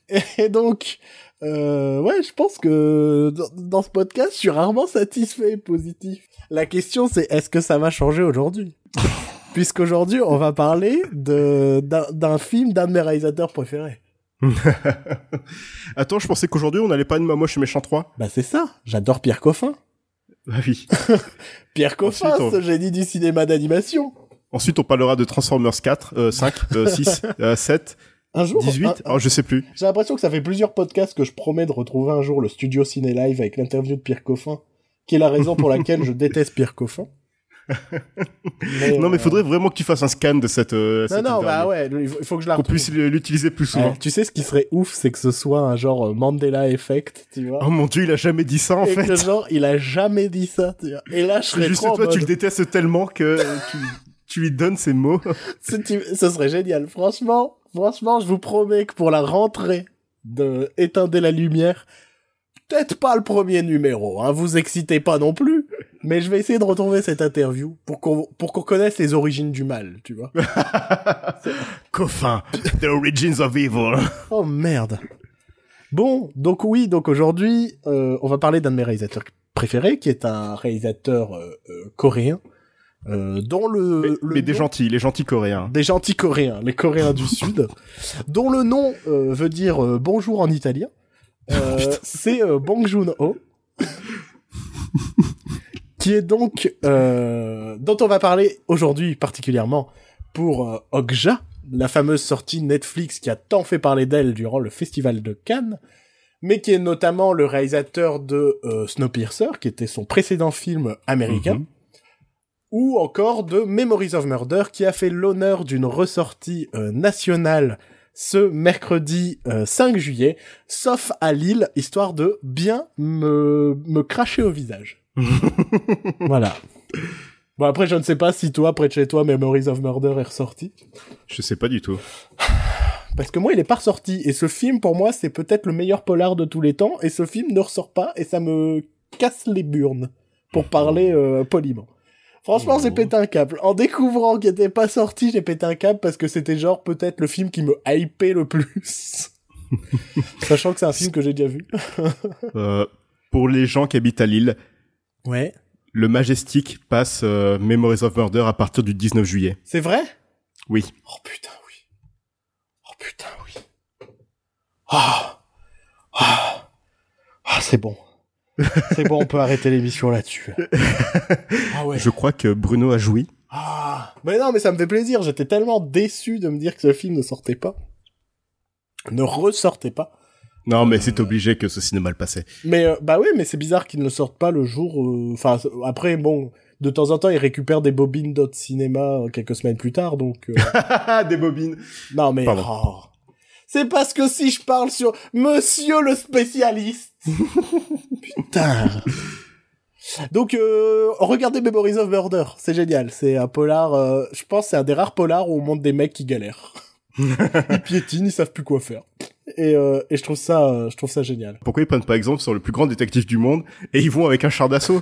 Et donc, euh, ouais, je pense que dans, dans, ce podcast, je suis rarement satisfait et positif. La question, c'est est-ce que ça va changer aujourd'hui? Puisqu'aujourd'hui, on va parler de d'un film d'un de mes réalisateurs préférés. Attends, je pensais qu'aujourd'hui, on allait pas de Moche et Méchant 3. Bah c'est ça, j'adore Pierre Coffin. Bah oui. Pierre Coffin, Ensuite, on... ce génie du cinéma d'animation. Ensuite, on parlera de Transformers 4, euh, 5, euh, 6, euh, 7, un jour, 18, un, oh, je sais plus. J'ai l'impression que ça fait plusieurs podcasts que je promets de retrouver un jour le studio Ciné Live avec l'interview de Pierre Coffin, qui est la raison pour laquelle je déteste Pierre Coffin. mais, non, mais faudrait vraiment que tu fasses un scan de cette. Euh, non, cette non, bah ouais, il faut que je la Qu'on puisse l'utiliser plus souvent. Ouais, tu sais, ce qui serait ouf, c'est que ce soit un genre euh, Mandela Effect, tu vois. Oh mon dieu, il a jamais dit ça en et fait. que genre, il a jamais dit ça, tu vois. Et là, je serais Juste trop toi, tu le détestes tellement que tu, tu lui donnes ces mots. Ce serait génial. Franchement, franchement, je vous promets que pour la rentrée de Éteindre la lumière, peut-être pas le premier numéro, hein, vous excitez pas non plus, mais je vais essayer de retrouver cette interview pour qu'on pour qu'on connaisse les origines du mal, tu vois. Coffin, The Origins of Evil. Oh merde. Bon, donc oui, donc aujourd'hui, euh, on va parler d'un de mes réalisateurs préférés, qui est un réalisateur euh, euh, coréen, euh, dont le, Mais, le mais des gentils, les gentils coréens. des gentils coréens, les coréens du sud, dont le nom euh, veut dire euh, bonjour en italien. C'est Bong Joon-ho, qui est donc euh, dont on va parler aujourd'hui particulièrement pour euh, Okja, la fameuse sortie Netflix qui a tant fait parler d'elle durant le festival de Cannes, mais qui est notamment le réalisateur de euh, Snowpiercer, qui était son précédent film américain Mhm. ou encore de Memories of Murder qui a fait l'honneur d'une ressortie euh, nationale ce mercredi euh, 5 juillet, sauf à Lille, histoire de bien me, me cracher au visage. voilà. Bon après je ne sais pas si toi, près de chez toi, Memories of Murder est ressorti. Je sais pas du tout. Parce que moi il est pas ressorti, et ce film pour moi c'est peut-être le meilleur polar de tous les temps, et ce film ne ressort pas, et ça me casse les burnes, pour parler euh, poliment. Franchement, j'ai Oh. pété un câble. En découvrant qu'il était pas sorti, j'ai pété un câble parce que c'était genre peut-être le film qui me hypait le plus. Sachant que c'est un film que j'ai déjà vu. Euh, pour les gens qui habitent à Lille, Ouais. le Majestic passe euh, Memories of Murder à partir du 19 juillet. C'est vrai? Oui. Oh putain, oui. Oh putain, oui. Ah. Ah. Ah, c'est bon. C'est bon, on peut arrêter l'émission là-dessus. Ah ouais. Je crois que Bruno a joui. Ah. Mais non, mais ça me fait plaisir. J'étais tellement déçu de me dire que ce film ne sortait pas. Ne ressortait pas. Non, mais c'est obligé que ce cinéma le passait. Mais euh, bah oui, mais c'est bizarre qu'ils ne sortent pas le jour. euh, Enfin, après, bon, de temps en temps, ils récupèrent des bobines d'autres cinéma euh, quelques semaines plus tard, donc. Des bobines. Non mais. Oh. C'est parce que si je parle sur Monsieur le spécialiste. Putain. Donc, euh, regardez Memories of Murder, c'est génial. C'est un polar. euh, je pense c'est un des rares polars où on montre des mecs qui galèrent. ils piétinent, ils savent plus quoi faire. Et, euh, et je trouve ça, euh, je trouve ça génial. Pourquoi ils prennent pas exemple sur le plus grand détective du monde et ils vont avec un char d'assaut?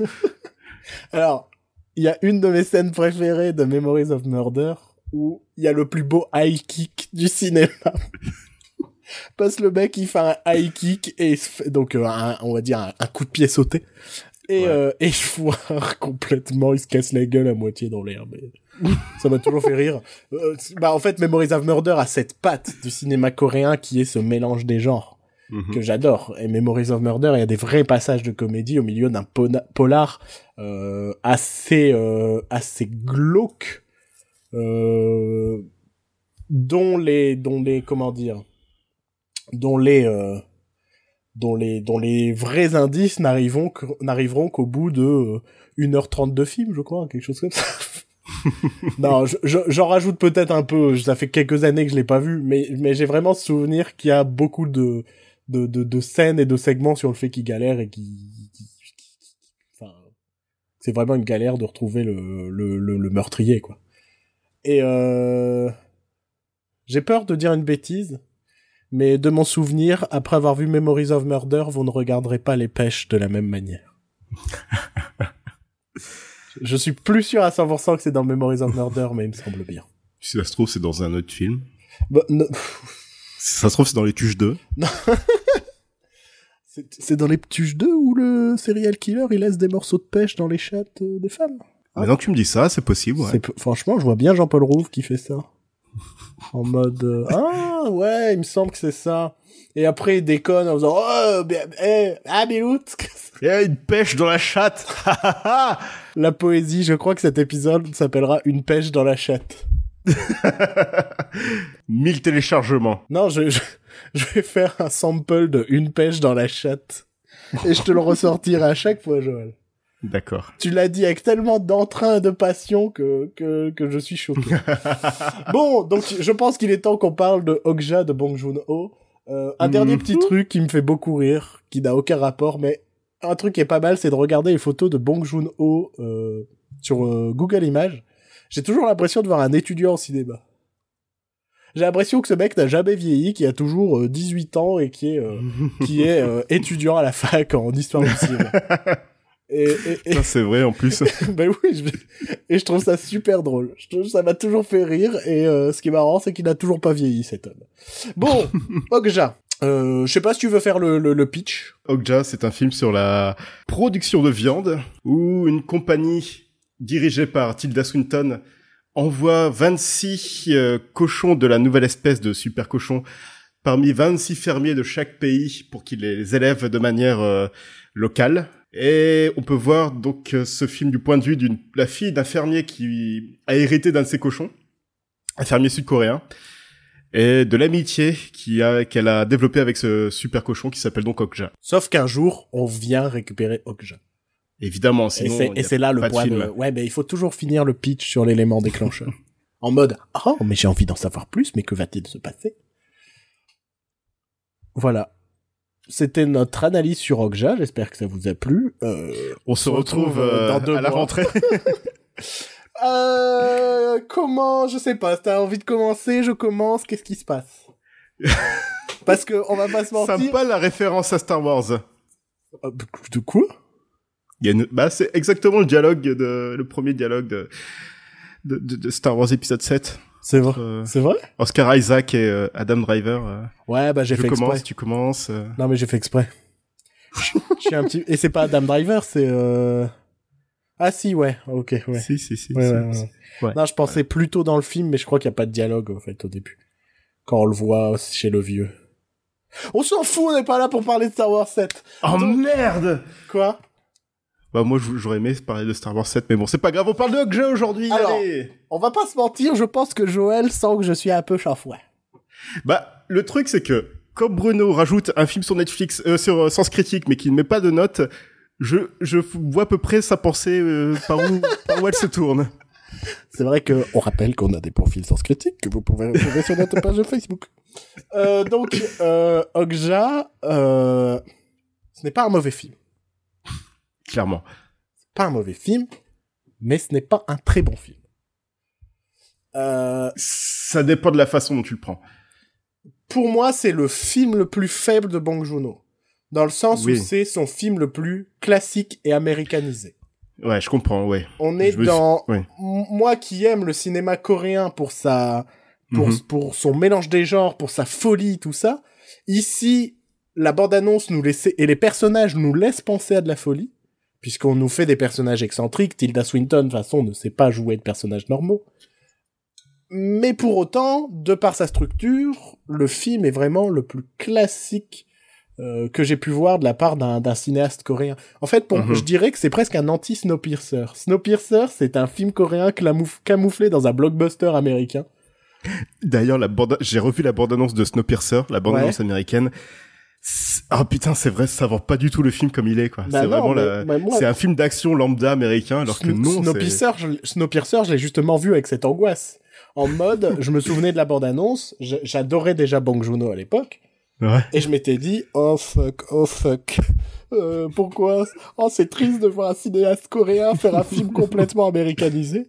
Alors, il y a une de mes scènes préférées de Memories of Murder où il y a le plus beau high kick du cinéma. Parce que le mec, il fait un high kick et donc euh, on va dire un, coup de pied sauté. Et, euh, et je vois complètement, il se casse la gueule à moitié dans l'air. Mais ça m'a toujours fait rire. Euh, bah en fait, Memories of Murder a cette patte du cinéma coréen qui est ce mélange des genres mhm. que j'adore. Et Memories of Murder, il y a des vrais passages de comédie au milieu d'un polar euh, assez euh, assez glauque, euh, dont les dont les comment dire, dont les euh, dont les dont les vrais indices n'arriveront n'arriveront qu'au bout de 1h30 de film, je crois, quelque chose comme ça. non, j'en rajoute peut-être un peu. Ça fait quelques années que je l'ai pas vu, mais mais j'ai vraiment souvenir qu'il y a beaucoup de, de de, de scènes et de segments sur le fait qu'il galère et qui, enfin, c'est vraiment une galère de retrouver le le, le, meurtrier quoi. Et euh, j'ai peur de dire une bêtise, mais de mon souvenir, après avoir vu Memories of Murder, vous ne regarderez pas les pêches de la même manière. Je suis plus sûr à 100% que c'est dans Memories of Murder, mais il me semble bien. Si ça se trouve, c'est dans un autre film. Bah, si ça se trouve, c'est dans Les Tuches 2. c'est dans Les Tuches 2 où le serial killer, il laisse des morceaux de pêche dans les chattes euh, des femmes? Maintenant que tu me dis ça, c'est possible, ouais. Franchement, je vois bien Jean-Paul Rouve qui fait ça. en mode, euh, ah, ouais, il me semble que c'est ça. Et après, il déconne en faisant, oh, eh, ah. Il y a une pêche dans la chatte. la poésie, je crois que cet épisode s'appellera Une pêche dans la chatte. 1000 téléchargements. Non, je, je, vais faire un sample de Une pêche dans la chatte. Et je te le ressortirai à chaque fois, Joël. D'accord. Tu l'as dit avec tellement d'entrain et de passion que, que, que je suis choqué. bon, donc je pense qu'il est temps qu'on parle de Okja de Bong Joon-ho. Euh, un dernier petit mhm. truc qui me fait beaucoup rire, qui n'a aucun rapport, mais un truc qui est pas mal, c'est de regarder les photos de Bong Joon-ho euh, sur euh, Google Images. J'ai toujours l'impression de voir un étudiant en cinéma. J'ai l'impression que ce mec n'a jamais vieilli, qui a toujours 18 ans et qui est qui est étudiant à la fac en histoire du cinéma. Et, c'est vrai en plus. ben oui, et je trouve ça super drôle. Je ça m'a toujours fait rire et ce qui est marrant, c'est qu'il n'a toujours pas vieilli cet homme. Bon, Okja. Euh, je sais pas si tu veux faire le, le, le pitch. Okja, c'est un film sur la production de viande où une compagnie dirigée par Tilda Swinton envoie 26 euh, cochons de la nouvelle espèce de super cochon parmi 26 fermiers de chaque pays pour qu'ils les élèvent de manière euh, locale. Et on peut voir donc ce film du point de vue d'une la fille d'un fermier qui a hérité d'un de ses cochons, un fermier sud-coréen et de l'amitié qui a qu'elle a développé avec ce super cochon qui s'appelle donc Okja. Sauf qu'un jour, on vient récupérer Okja. Évidemment, sinon et c'est là le point de, ouais, mais il faut toujours finir le pitch sur l'élément déclencheur. en mode "Oh, mais j'ai envie d'en savoir plus, mais que va-t-il se passer? Voilà. C'était notre analyse sur Okja, j'espère que ça vous a plu. Euh, on se retrouve, euh, à la rentrée. Euh, comment Je sais pas. T'as envie de commencer Je commence. Qu'est-ce qui se passe? Parce que on va pas se mentir. pas la référence à Star Wars. Euh, de quoi? Il y a une... Bah, c'est exactement le dialogue de le premier dialogue de de, de, Star Wars épisode 7. C'est vrai. Euh, c'est vrai? Oscar Isaac et euh, Adam Driver. Euh, ouais, bah j'ai fait commence, exprès. Tu commences. Non mais j'ai fait exprès. Je suis un petit et c'est pas Adam Driver, c'est ah si, ouais, ok, ouais. Si, si, si. Ouais, ouais, non, je pensais plutôt dans le film, mais je crois qu'il n'y a pas de dialogue, en fait, au début. Quand on le voit chez le vieux. On s'en fout, on n'est pas là pour parler de Star Wars 7. Oh merde Quoi? Bah moi, j'aurais aimé parler de Star Wars 7, mais bon, c'est pas grave, on parle de jeu aujourd'hui, allez On va pas se mentir, je pense que Joël sent que je suis un peu chafouin. Bah, le truc, c'est que, comme Bruno rajoute un film sur Netflix, euh, sur euh, Sens Critique, mais qui ne met pas de notes, je, je vois à peu près sa pensée euh, par, où, par où elle se tourne. C'est vrai que on rappelle qu'on a des profils sans critique que vous pouvez retrouver sur notre page Facebook. Euh, donc, euh, Okja, euh, ce n'est pas un mauvais film. Clairement. Pas un mauvais film, mais ce n'est pas un très bon film. Euh, Ça dépend de la façon dont tu le prends. Pour moi, c'est le film le plus faible de Bong Joon-ho dans le sens où c'est son film le plus classique et américanisé. Ouais, je comprends, ouais. On est dans moi qui aime le cinéma coréen pour sa pour mhm. pour son mélange des genres, pour sa folie, tout ça. Ici, la bande-annonce nous laisse et les personnages nous laissent penser à de la folie puisqu'on nous fait des personnages excentriques. Tilda Swinton, de toute façon, ne sait pas jouer de personnages normaux. Mais pour autant, de par sa structure, le film est vraiment le plus classique euh, que j'ai pu voir de la part d'un cinéaste coréen. En fait, pour, mhm. je dirais que c'est presque un anti-Snowpiercer. Snowpiercer, c'est un film coréen camouflé dans un blockbuster américain. D'ailleurs, la bande, j'ai revu la bande-annonce de Snowpiercer, la bande-annonce américaine. Ah putain, c'est vrai, ça vend pas du tout le film comme il est quoi. Bah c'est vraiment la... c'est un film d'action lambda américain alors que non. Snowpiercer, je... Snowpiercer, je l'ai justement vu avec cette angoisse. En mode, je me souvenais de la bande annonce, j'adorais déjà Bong Joon-ho à l'époque. Ouais. Et je m'étais dit, oh fuck, oh fuck. Euh, pourquoi? Oh, c'est triste de voir un cinéaste coréen faire un film complètement américanisé.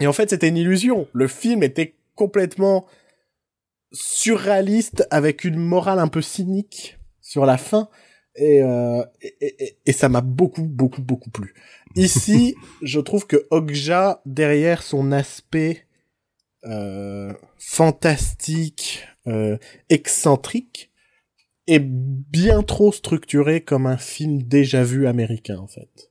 Et en fait, c'était une illusion. Le film était complètement surréaliste avec une morale un peu cynique sur la fin et, euh, et, et, ça m'a beaucoup beaucoup beaucoup plu. Ici, je trouve que Okja derrière son aspect euh, fantastique, euh, excentrique, est bien trop structuré comme un film déjà vu américain en fait.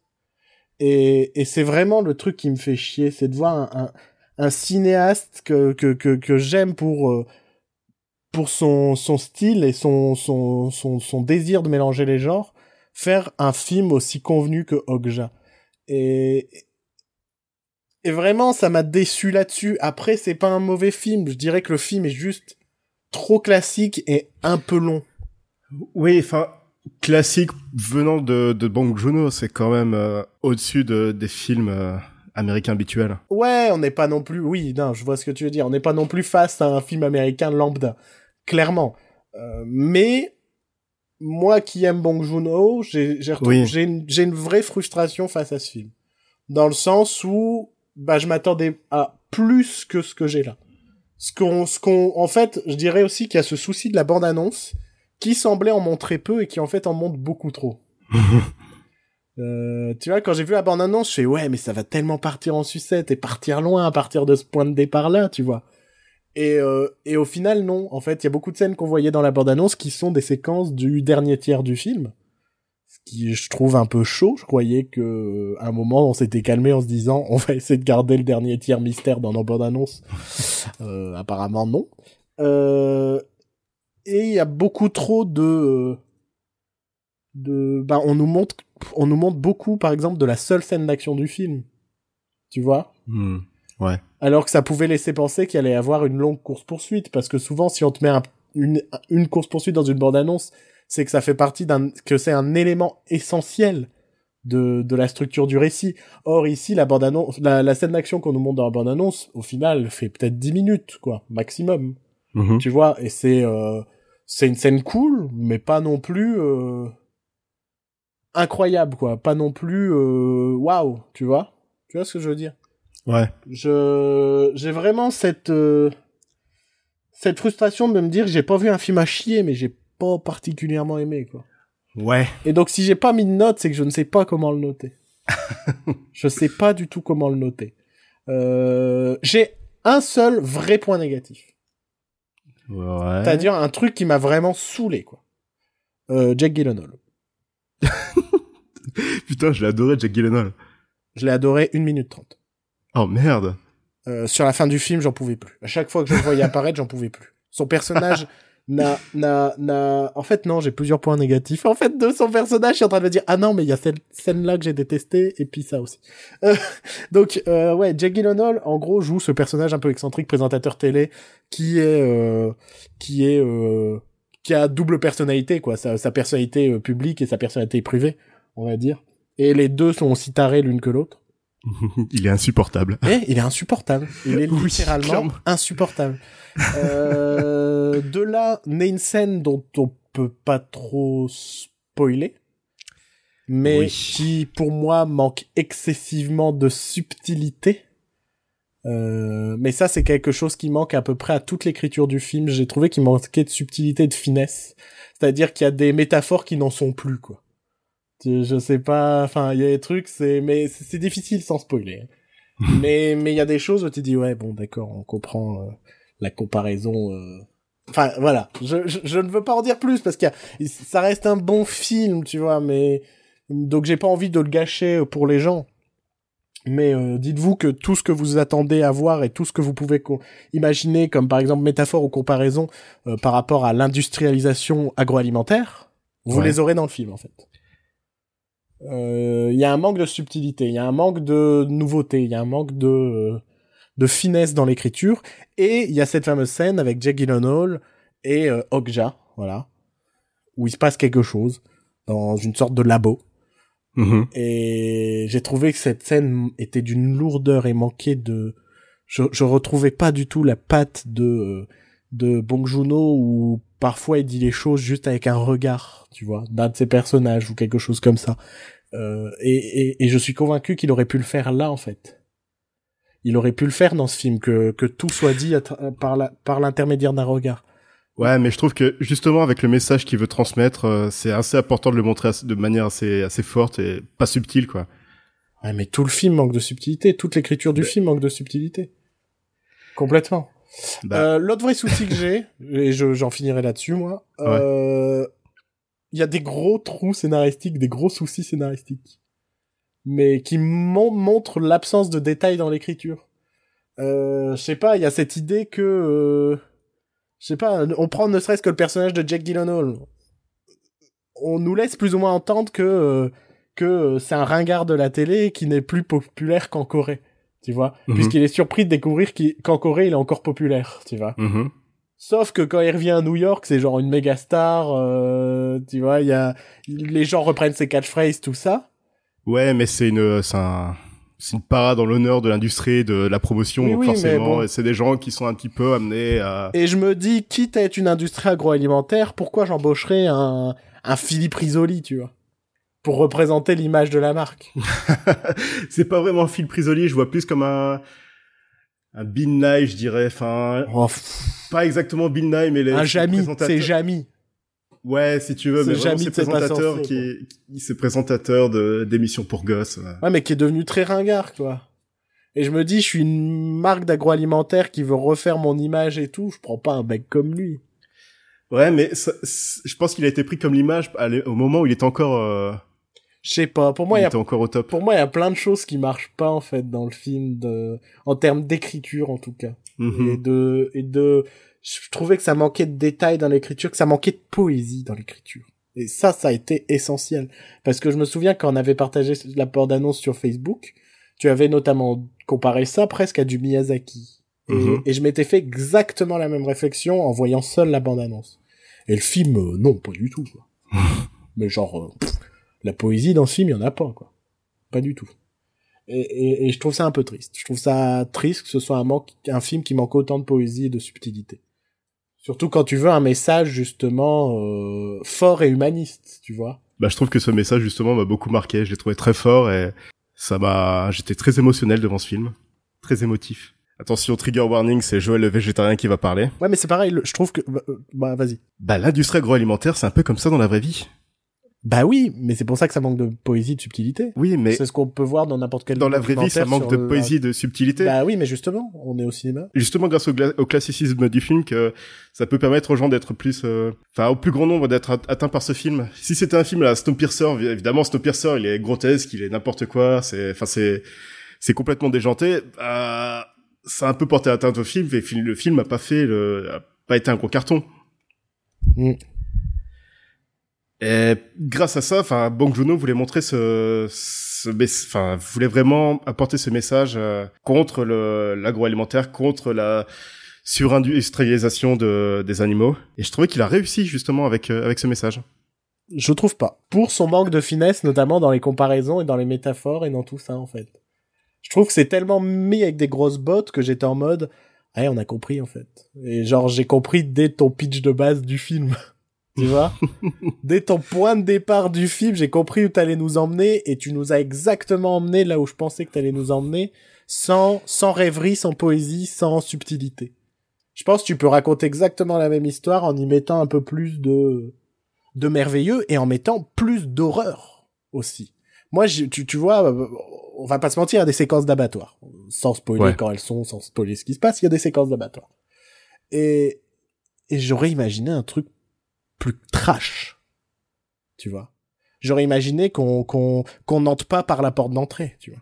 Et, et c'est vraiment le truc qui me fait chier, c'est de voir un, un, un cinéaste que, que, que, que j'aime pour euh, pour son, son style et son, son, son, son désir de mélanger les genres, faire un film aussi convenu que Okja. Et, et vraiment, ça m'a déçu là-dessus. Après, c'est pas un mauvais film. Je dirais que le film est juste trop classique et un peu long. Oui, enfin, classique venant de, de Bong Joon-ho, c'est quand même euh, au-dessus de, des films euh, américain habituel. Ouais, on n'est pas non plus. Oui, non, je vois ce que tu veux dire. On n'est pas non plus face à un film américain lambda clairement. Euh, mais moi qui aime Bong Joon-ho, j'ai j'ai une, une vraie frustration face à ce film, dans le sens où bah je m'attendais à plus que ce que j'ai là. Ce qu'on ce qu'on en fait, je dirais aussi qu'il y a ce souci de la bande annonce qui semblait en montrer peu et qui en fait en montre beaucoup trop. Euh, tu vois, quand j'ai vu la bande-annonce, je fais ouais, mais ça va tellement partir en sucette et partir loin à partir de ce point de départ-là, tu vois. Et, euh, et au final, non. En fait, il y a beaucoup de scènes qu'on voyait dans la bande-annonce qui sont des séquences du dernier tiers du film. Ce qui, je trouve, un peu chaud. Je croyais que, à un moment, on s'était calmé en se disant, on va essayer de garder le dernier tiers mystère dans nos bandes-annonces. euh, apparemment, non. Euh, et il y a beaucoup trop de, de, ben, on nous montre, on nous montre beaucoup, par exemple, de la seule scène d'action du film. Tu vois? Hmm. Ouais. Alors que ça pouvait laisser penser qu'il allait y avoir une longue course-poursuite, parce que souvent, si on te met une, une course-poursuite dans une bande-annonce, c'est que ça fait partie d'un, que c'est un élément essentiel de, de la structure du récit. Or, ici, la bande-annonce, la, scène d'action qu'on nous montre dans la bande-annonce, au final, fait peut-être 10 minutes, quoi, maximum. Mm-hmm. Tu vois, et c'est, euh, c'est une scène cool, mais pas non plus, euh, incroyable, quoi. Pas non plus, euh, waouh, tu vois? Tu vois ce que je veux dire? Ouais. Je j'ai vraiment cette euh, cette frustration de me dire j'ai pas vu un film à chier mais j'ai pas particulièrement aimé quoi. Ouais. Et donc si j'ai pas mis de note, c'est que je ne sais pas comment le noter. je sais pas du tout comment le noter. Euh, j'ai un seul vrai point négatif. Ouais. C'est-à-dire un truc qui m'a vraiment saoulé quoi. Euh, Jack Gyllenhaal. Putain, je l'ai adoré Jack Gyllenhaal. Je l'ai adoré une minute trente. Oh merde. Euh, sur la fin du film, j'en pouvais plus. À chaque fois que je le voyais apparaître, j'en pouvais plus. Son personnage n'a, n'a, n'a, en fait, non, j'ai plusieurs points négatifs. En fait, de son personnage, je suis en train de me dire, ah non, mais il y a cette scène-là que j'ai détestée, et puis ça aussi. Euh, donc, euh, ouais, Jack Gyllenhaal, en gros, joue ce personnage un peu excentrique, présentateur télé, qui est, euh, qui est, euh, qui a double personnalité, quoi. Sa, sa personnalité euh, publique et sa personnalité privée, on va dire. Et les deux sont aussi tarés l'une que l'autre. il est insupportable. Eh, il est insupportable. Il est littéralement insupportable. Euh, de là, naît une scène dont on peut pas trop spoiler, mais qui, pour moi, manque excessivement de subtilité. Euh, mais ça, c'est quelque chose qui manque à peu près à toute l'écriture du film. J'ai trouvé qu'il manquait de subtilité et de finesse. C'est-à-dire qu'il y a des métaphores qui n'en sont plus, quoi. Je sais pas, enfin, il y a des trucs, c'est, mais c'est difficile sans spoiler. mais, mais il y a des choses où tu dis, ouais, bon, d'accord, on comprend euh, la comparaison. Euh. Enfin, voilà. Je, je, ne veux pas en dire plus parce que ça reste un bon film, tu vois, mais donc j'ai pas envie de le gâcher pour les gens. Mais euh, dites-vous que tout ce que vous attendez à voir et tout ce que vous pouvez imaginer comme par exemple métaphore ou comparaison par rapport à l'industrialisation agroalimentaire, vous les aurez dans le film en fait. Euh, il y a un manque de subtilité, il y a un manque de nouveauté, il y a un manque de euh, de finesse dans l'écriture et il y a cette fameuse scène avec Jack Gyllenhaal et euh, Okja, voilà, où il se passe quelque chose dans une sorte de labo. Mm-hmm. Et j'ai trouvé que cette scène était d'une lourdeur et manquait de je, je retrouvais pas du tout la patte de de Bong Joon-ho où parfois il dit les choses juste avec un regard, tu vois, d'un de ses personnages ou quelque chose comme ça. Euh, et, et, je suis convaincu qu'il aurait pu le faire là, en fait. Il aurait pu le faire dans ce film, que, que tout soit dit par la, par l'intermédiaire d'un regard. Ouais, mais je trouve que justement avec le message qu'il veut transmettre, euh, c'est assez important de le montrer de manière assez assez forte et pas subtile, quoi. Ouais, mais tout le film manque de subtilité, toute l'écriture du film manque de subtilité. Complètement. Bah. Euh, l'autre vrai souci que j'ai, et j'en finirai là-dessus, moi, euh, il y a des gros trous scénaristiques, des gros soucis scénaristiques, mais qui montrent l'absence de détails dans l'écriture. Euh, je sais pas, il y a cette idée que, euh, je sais pas, on prend ne serait-ce que le personnage de Jack Gyllenhaal, on nous laisse plus ou moins entendre que euh, que c'est un ringard de la télé qui n'est plus populaire qu'en Corée tu vois, mhm. puisqu'il est surpris de découvrir qu'en Corée il est encore populaire, tu vois. Mhm. Sauf que quand il revient à New York, c'est genre une méga star, euh, tu vois, il y a les gens reprennent ses catchphrases, tout ça. Ouais, mais c'est une c'est un une parade dans l'honneur de l'industrie de la promotion oui, forcément c'est des gens qui sont un petit peu amenés à Et je me dis quitte à être une industrie agroalimentaire, pourquoi j'embaucherais un un Philippe Risoli, tu vois? Pour représenter l'image de la marque. c'est pas vraiment Phil Prisoli, je vois plus comme un un Bill Nye, je dirais. Enfin, oh, pas exactement Bill Nye, mais les un Jamy, c'est Jamy. Ouais, si tu veux, mais vraiment c'est présentateur qui est, c'est présentateur de d'émissions pour gosses. Ouais. mais qui est devenu très ringard, quoi. Et je me dis, je suis une marque d'agroalimentaire qui veut refaire mon image et tout. Je prends pas un mec comme lui. Ouais, mais je pense qu'il a été pris comme l'image au moment où il est encore euh, je sais pas. Pour moi, il y a encore au top. Pour moi, il y a plein de choses qui marchent pas en fait dans le film, de... en termes d'écriture en tout cas, mhm. et de et de. Je trouvais que ça manquait de détails dans l'écriture, que ça manquait de poésie dans l'écriture. Et ça, ça a été essentiel. Parce que je me souviens quand on avait partagé la bande-annonce sur Facebook, tu avais notamment comparé ça presque à du Miyazaki. Et, mhm. et je m'étais fait exactement la même réflexion en voyant seul la bande-annonce. Et le film, euh, non, pas du tout. Quoi. Mais genre, euh, la poésie dans ce film, il y en a pas, quoi. Pas du tout. Et, je trouve ça un peu triste. Je trouve ça triste que ce soit un, manque, un film qui manque autant de poésie et de subtilité. Surtout quand tu veux un message justement euh, fort et humaniste, tu vois. Bah, je trouve que ce message justement m'a beaucoup marqué. Je l'ai trouvé très fort et ça m'a. J'étais très émotionnel devant ce film, très émotif. Attention, trigger warning, c'est Joël le végétarien qui va parler. Ouais, mais c'est pareil. Je trouve que bah, euh, bah vas-y. Bah l'industrie agroalimentaire, c'est un peu comme ça dans la vraie vie. Bah oui, mais c'est pour ça que ça manque de poésie, de subtilité. Oui, mais c'est ce qu'on peut voir dans n'importe quel. Dans la vraie vie, ça manque de poésie, de subtilité. Bah oui, mais justement, on est au cinéma. Justement, grâce au, classicisme du film, que ça peut permettre aux gens d'être plus, euh, enfin, au plus grand nombre d'être atteints par ce film. Si c'était un film à Snowpiercer, évidemment, Snowpiercer, il est grotesque, il est n'importe quoi, c'est, enfin, c'est, c'est complètement déjanté. Euh, ça a un peu porté atteinte au film, et le film a pas fait le, a pas été un gros carton. Mm. Et grâce à ça, enfin, Bong Joon-ho voulait montrer ce, ce enfin, voulait vraiment apporter ce message euh, contre le l'agroalimentaire, contre la surindustrialisation de, des animaux. Et je trouvais qu'il a réussi justement avec euh, avec ce message. Je trouve pas. Pour son manque de finesse, notamment dans les comparaisons et dans les métaphores et dans tout ça en fait. Je trouve que c'est tellement mis avec des grosses bottes que j'étais en mode, ah, on a compris en fait. Et genre j'ai compris dès ton pitch de base du film. Tu vois Dès ton point de départ du film, j'ai compris où t'allais nous emmener et tu nous as exactement emmené là où je pensais que t'allais nous emmener, sans sans rêverie, sans poésie, sans subtilité. Je pense que tu peux raconter exactement la même histoire en y mettant un peu plus de de merveilleux et en mettant plus d'horreur aussi. Moi, tu, tu vois, on va pas se mentir, il y a des séquences d'abattoir. Sans spoiler quand elles sont, sans spoiler ce qui se passe, il y a des séquences d'abattoir. Et, et j'aurais imaginé un truc plus trash. Tu vois. J'aurais imaginé qu'on, qu'on, qu'on n'entre pas par la porte d'entrée, tu vois.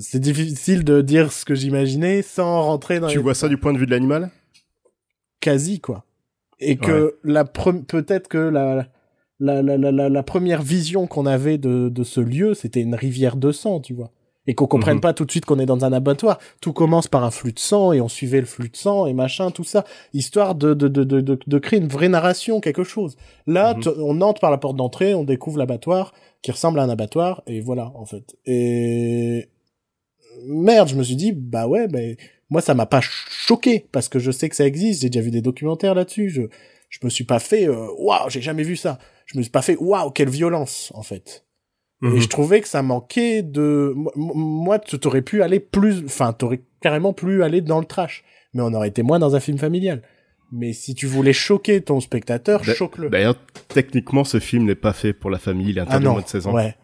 C'est difficile de dire ce que j'imaginais sans rentrer dans Tu vois ça du point de vue de l'animal? Quasi, quoi. Et que la peut-être que la, la, la, la, la première vision qu'on avait de, de ce lieu, c'était une rivière de sang, tu vois. Et qu'on comprenne mhm. pas tout de suite qu'on est dans un abattoir. Tout commence par un flux de sang et on suivait le flux de sang et machin, tout ça. Histoire de, de, de, de, de créer une vraie narration, quelque chose. Là, mhm. on entre par la porte d'entrée, on découvre l'abattoir qui ressemble à un abattoir et voilà, en fait. Et merde, je me suis dit, bah ouais, mais moi ça m'a pas choqué parce que je sais que ça existe, j'ai déjà vu des documentaires là-dessus, je je me suis pas fait euh, waouh, j'ai jamais vu ça. Je me suis pas fait waouh, quelle violence en fait. Et mhm. je trouvais que ça manquait de moi tu t'aurais pu aller plus enfin t'aurais carrément plus aller dans le trash, mais on aurait été moins dans un film familial. Mais si tu voulais choquer ton spectateur, choque-le. D'ailleurs, techniquement, ce film n'est pas fait pour la famille, il est interdit ah moins de 16 ans. Ouais.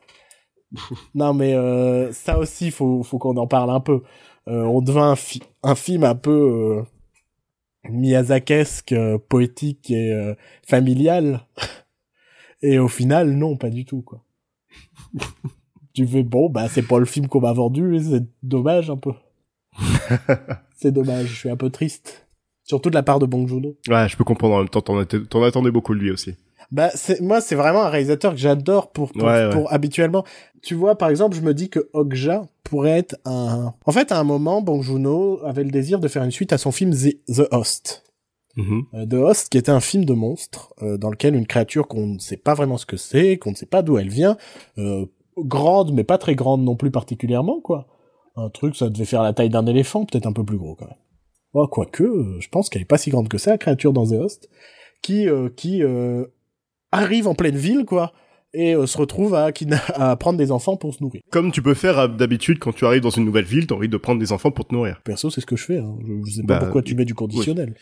non, mais euh, ça aussi, faut, faut qu'on en parle un peu. Euh, on devint un, un, film un peu euh, miyazakesque, euh, poétique et euh, familial. et au final, non, pas du tout, quoi. Tu fais, bon, bah c'est pas le film qu'on m'a vendu, c'est dommage un peu. c'est dommage, je suis un peu triste. Surtout de la part de Bong Joon-ho. Ouais, je peux comprendre en même temps, t'en attendais beaucoup de lui aussi. Bah, c'est, moi, c'est vraiment un réalisateur que j'adore pour, pour, pour, habituellement. Tu vois, par exemple, je me dis que Okja pourrait être un, en fait, à un moment, Bong Joon-ho avait le désir de faire une suite à son film The, The Host. Mm-hmm. Euh, The Host, qui était un film de monstre, euh, dans lequel une créature qu'on ne sait pas vraiment ce que c'est, qu'on ne sait pas d'où elle vient, euh, grande, mais pas très grande non plus particulièrement, quoi. Un truc, ça devait faire la taille d'un éléphant, peut-être un peu plus gros, quand même. Oh, quoique, euh, je pense qu'elle est pas si grande que ça, la créature dans The Host, qui, qui arrive en pleine ville, quoi, et euh, se retrouve à, à prendre des enfants pour se nourrir. Comme tu peux faire euh, d'habitude quand tu arrives dans une nouvelle ville, t'as envie de prendre des enfants pour te nourrir. Perso, c'est ce que je fais. Hein. Je, sais pas bah, pourquoi tu mets du conditionnel.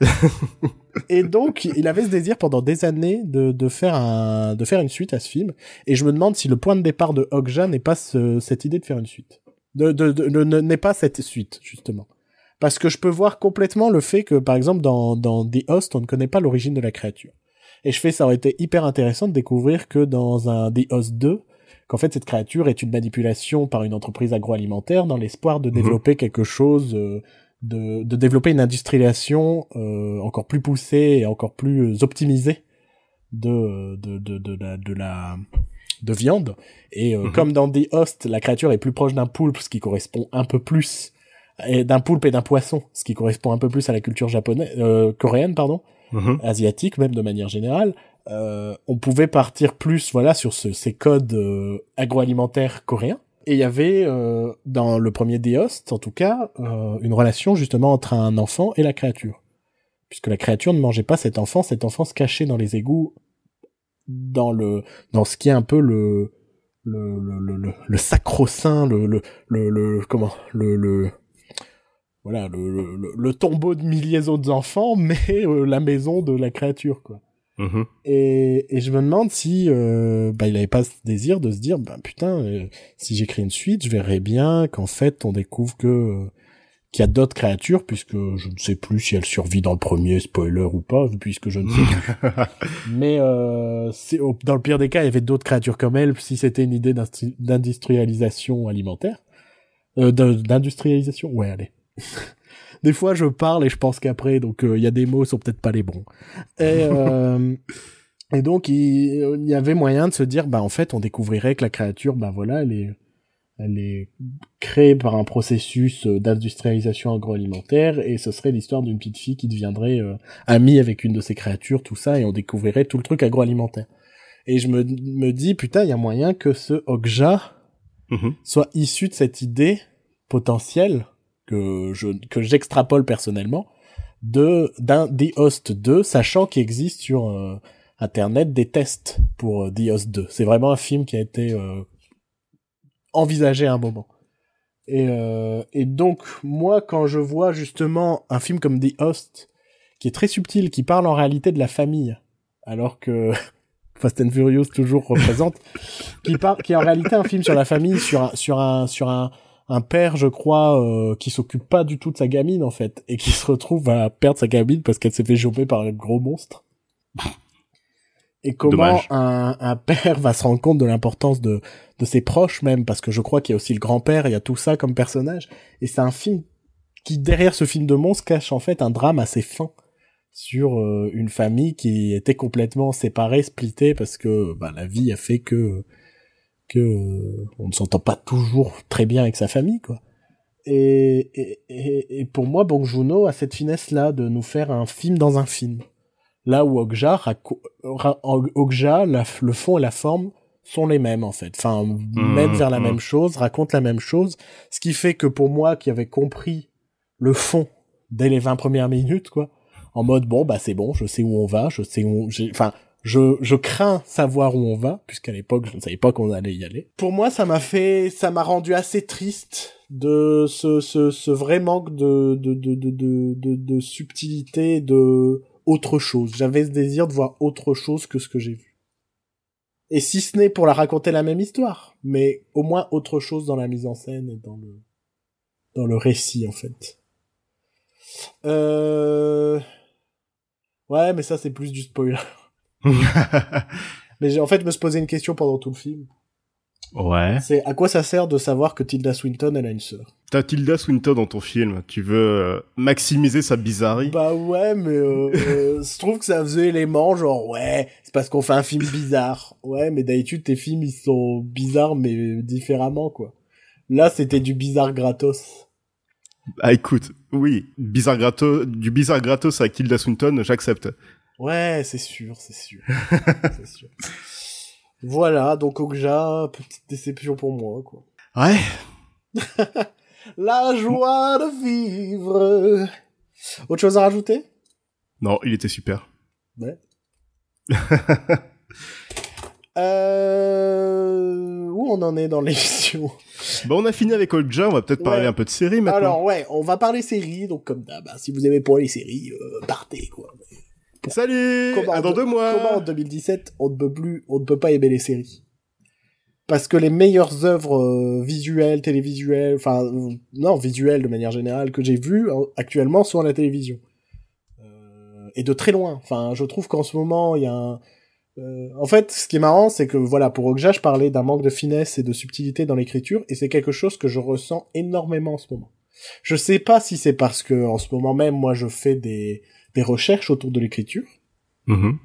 et donc, il avait ce désir pendant des années de, de, faire un, de faire une suite à ce film. Et je me demande si le point de départ de Okja n'est pas cette idée de faire une suite. De, de, de, n'est pas cette suite, justement. Parce que je peux voir complètement le fait que, par exemple, dans, dans The Host, on ne connaît pas l'origine de la créature. Et je fais, ça aurait été hyper intéressant de découvrir que dans un The Host 2, qu'en fait cette créature est une manipulation par une entreprise agroalimentaire dans l'espoir de mhm. développer quelque chose, euh, de, de, développer une industrialisation euh, encore plus poussée et encore plus optimisée de, de, de, de, la, de la de viande. Et euh, mhm. comme dans The Host, la créature est plus proche d'un poulpe, ce qui correspond un peu plus et d'un poulpe et d'un poisson, ce qui correspond un peu plus à la culture japonaise, coréenne, pardon. Mhm. asiatique même de manière générale, euh, on pouvait partir plus voilà sur ces codes euh, agroalimentaires coréens. Et il y avait euh, dans le premier Host, en tout cas, une relation justement entre un enfant et la créature, puisque la créature ne mangeait pas cet enfant, cet enfant se cachait dans les égouts, dans le dans ce qui est un peu le le le le, le sacro-saint, le, le le le comment le le voilà le, le, tombeau de milliers d'autres enfants, mais euh, la maison de la créature quoi. Mm-hmm. Et, et je me demande si euh, bah, il avait pas ce désir de se dire bah putain euh, si j'écris une suite je verrais bien qu'en fait on découvre que qu'il y a d'autres créatures puisque je ne sais plus si elle survit dans le premier spoiler ou pas puisque je ne sais plus. Mais c'est dans le pire des cas il y avait d'autres créatures comme elle si c'était une idée d'industrialisation alimentaire. D'industrialisation. Ouais allez des fois, je parle et je pense qu'après, donc il euh, y a des mots qui sont peut-être pas les bons. Et, euh, et donc, il, y avait moyen de se dire, bah en fait, on découvrirait que la créature, bah voilà, elle est, elle est créée par un processus euh, d'industrialisation agroalimentaire et ce serait l'histoire d'une petite fille qui deviendrait amie avec une de ces créatures, tout ça, et on découvrirait tout le truc agroalimentaire. Et je me, me dis, putain, il y a moyen que ce Okja mm-hmm. soit issu de cette idée potentielle que je que j'extrapole personnellement de d'un The Host 2 sachant qu'il existe sur euh, internet des tests pour euh, The Host 2 c'est vraiment un film qui a été euh, envisagé à un moment. Et et donc moi quand je vois justement un film comme The Host qui est très subtil qui parle en réalité de la famille alors que Fast and Furious toujours représente, qui part, qui est en réalité un film sur la famille, sur un, sur un, sur un, un père, je crois, euh, qui s'occupe pas du tout de sa gamine en fait, et qui se retrouve à perdre sa gamine parce qu'elle s'est fait choper par un gros monstre. Et comment un, un, père va se rendre compte de l'importance de, de ses proches même, parce que je crois qu'il y a aussi le grand-père, il y a tout ça comme personnage. Et c'est un film qui, derrière ce film de monstre, cache en fait un drame assez fin sur euh, une famille qui était complètement séparée, splittée, parce que bah, la vie a fait que que euh, on ne s'entend pas toujours très bien avec sa famille, quoi. Et, et, et, pour moi, Bong Joon-ho a cette finesse-là de nous faire un film dans un film. Là où Okja, Okja le fond et la forme sont les mêmes en fait. Enfin, mmh, même vers la mmh. même chose, raconte la même chose. Ce qui fait que pour moi, qui avait compris le fond dès les 20 premières minutes, quoi, en mode bon bah c'est bon, je sais où on va, je sais où, enfin je, je crains savoir où on va, puisqu'à l'époque, je ne savais pas qu'on allait y aller. Pour moi, ça m'a fait, ça m'a rendu assez triste de ce, ce, ce vrai manque de, de, de, de, de, de subtilité, de autre chose. J'avais ce désir de voir autre chose que ce que j'ai vu. Et si ce n'est pour la raconter la même histoire, mais au moins autre chose dans la mise en scène et dans le, dans le récit, en fait. Euh... Ouais, mais ça, c'est plus du spoiler. mais en fait me se poser une question pendant tout le film. Ouais. C'est à quoi ça sert de savoir que Tilda Swinton elle a une sœur? T'as Tilda Swinton dans ton film, tu veux euh, maximiser sa bizarrerie? Bah ouais, mais euh, euh, je trouve que ça faisait élément genre ouais, c'est parce qu'on fait un film bizarre. Ouais, mais d'habitude tes films ils sont bizarres mais différemment quoi. Là c'était du bizarre gratos. Ah écoute, oui, bizarre gratos, du bizarre gratos avec Tilda Swinton, j'accepte. Ouais, c'est sûr, c'est sûr. c'est sûr. Voilà, donc Okja, petite déception pour moi, quoi. Ouais. La joie de vivre. Autre chose à rajouter? Non, il était super. Ouais. euh... Où on en est dans l'émission? Bon, on a fini avec Okja, on va peut-être parler un peu de séries maintenant. Alors ouais, on va parler séries, donc comme d'hab, si vous aimez pas les séries, euh, partez quoi. Salut comment, dans deux mois Comment en 2017 on ne peut plus, on ne peut pas aimer les séries? Parce que les meilleures œuvres euh, visuelles, télévisuelles, enfin euh, non visuelles de manière générale que j'ai vues euh, actuellement sont à la télévision et de très loin. Enfin, je trouve qu'en ce moment il y a un en fait, ce qui est marrant, c'est que voilà, pour Okja, je parlais d'un manque de finesse et de subtilité dans l'écriture, et c'est quelque chose que je ressens énormément en ce moment. Je sais pas si c'est parce que en ce moment même, moi, je fais des des recherches autour de l'écriture mm-hmm.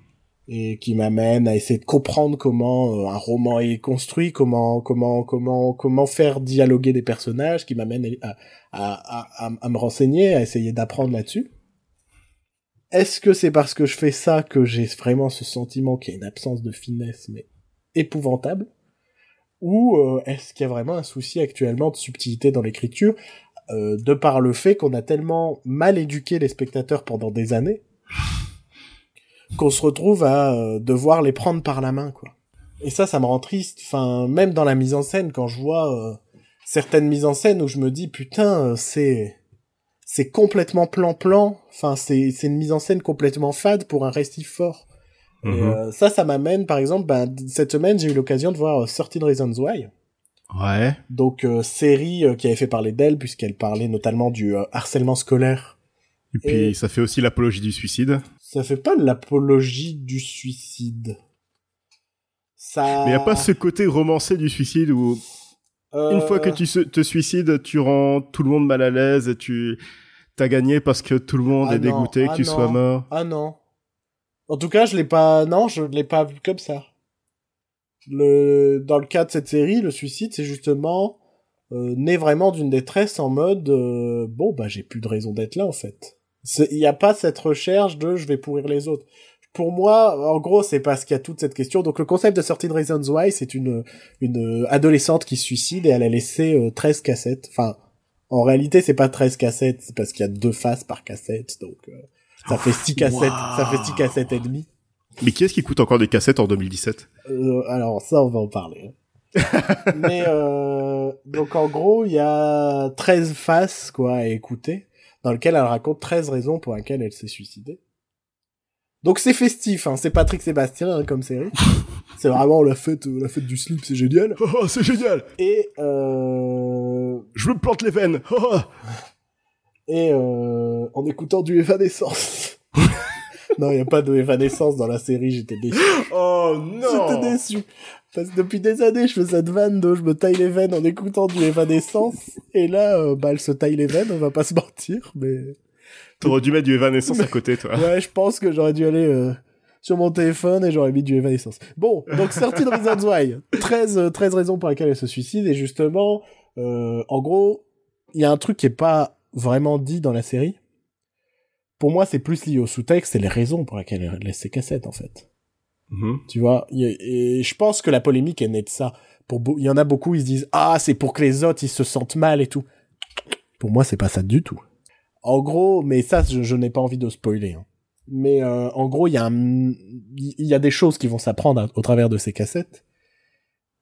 et qui m'amènent à essayer de comprendre comment euh, un roman est construit, comment comment comment comment faire dialoguer des personnages, qui m'amènent à, à, à, à, me renseigner, à essayer d'apprendre là-dessus. Est-ce que c'est parce que je fais ça que j'ai vraiment ce sentiment qu'il y a une absence de finesse, mais épouvantable? Ou euh, est-ce qu'il y a vraiment un souci actuellement de subtilité dans l'écriture? Euh, de par le fait qu'on a tellement mal éduqué les spectateurs pendant des années qu'on se retrouve à euh, devoir les prendre par la main, quoi. Et ça, ça me rend triste. Enfin, même dans la mise en scène, quand je vois euh, certaines mises en scène où je me dis putain, c'est c'est complètement plan-plan. Enfin, c'est c'est une mise en scène complètement fade pour un récit fort. Et mhm. ça, ça m'amène, par exemple, ben, cette semaine, j'ai eu l'occasion de voir 13 Reasons Why. Ouais. Donc euh, série euh, qui avait fait parler d'elle puisqu'elle parlait notamment du euh, harcèlement scolaire. Et puis ça fait aussi l'apologie du suicide. Ça fait pas l'apologie du suicide. Ça. Mais y a pas ce côté romancé du suicide où une fois que tu te suicides, tu rends tout le monde mal à l'aise et tu t'as gagné parce que tout le monde ah est dégoûté que ah tu sois mort. Ah non. En tout cas, je l'ai pas. Non, je l'ai pas vu comme ça le dans le cas de cette série, le suicide, c'est justement euh, né vraiment d'une détresse en mode euh, bon bah j'ai plus de raison d'être là en fait. Il n'y a pas cette recherche de je vais pourrir les autres. Pour moi, en gros, c'est parce qu'il y a toute cette question. Donc le concept de Sorting Reasons Why, c'est une une adolescente qui se suicide et elle a laissé euh, 13 cassettes. Enfin, en réalité, c'est pas 13 cassettes, c'est parce qu'il y a deux faces par cassette. Donc euh, ça fait 6 cassettes, ça fait 6 cassettes et demie. Mais qui est-ce qui coûte encore des cassettes en 2017 euh, Alors ça, on va en parler. Mais euh, donc en gros, il y a 13 faces quoi à écouter, dans lequel elle raconte 13 raisons pour lesquelles elle s'est suicidée. Donc c'est festif, hein. c'est Patrick Sébastien hein, comme série. c'est vraiment la fête, la fête du slip, c'est génial. Oh, c'est génial. Et euh... je me plante les veines. Oh. Et euh... en écoutant du Evanescence. Non, il y a pas de Evanescence dans la série, j'étais déçu. Oh non. J'étais déçu. Parce que depuis des années, je fais cette vanne de je me taille les veines en écoutant du Evanescence. Et là, euh, bah, elle se taille les veines, on va pas se mentir, mais... T'aurais dû mettre du Evanescence à côté, toi. Ouais, je pense que j'aurais dû aller euh, sur mon téléphone et j'aurais mis du Evanescence. Bon, donc sortie de Reasons Why. 13, 13 raisons pour lesquelles elle se suicide et justement, euh, en gros, il y a un truc qui est pas vraiment dit dans la série. Pour moi, c'est plus lié au sous-texte et les raisons pour lesquelles elle laisse ses cassettes, en fait. Mhm. Tu vois, et je pense que la polémique est née de ça. Pour il y en a beaucoup, ils se disent ah c'est pour que les autres ils se sentent mal et tout. Pour moi, c'est pas ça du tout. En gros, mais ça, je, n'ai pas envie de spoiler. Hein. Mais euh, en gros, il y a il y a des choses qui vont s'apprendre au travers de ces cassettes.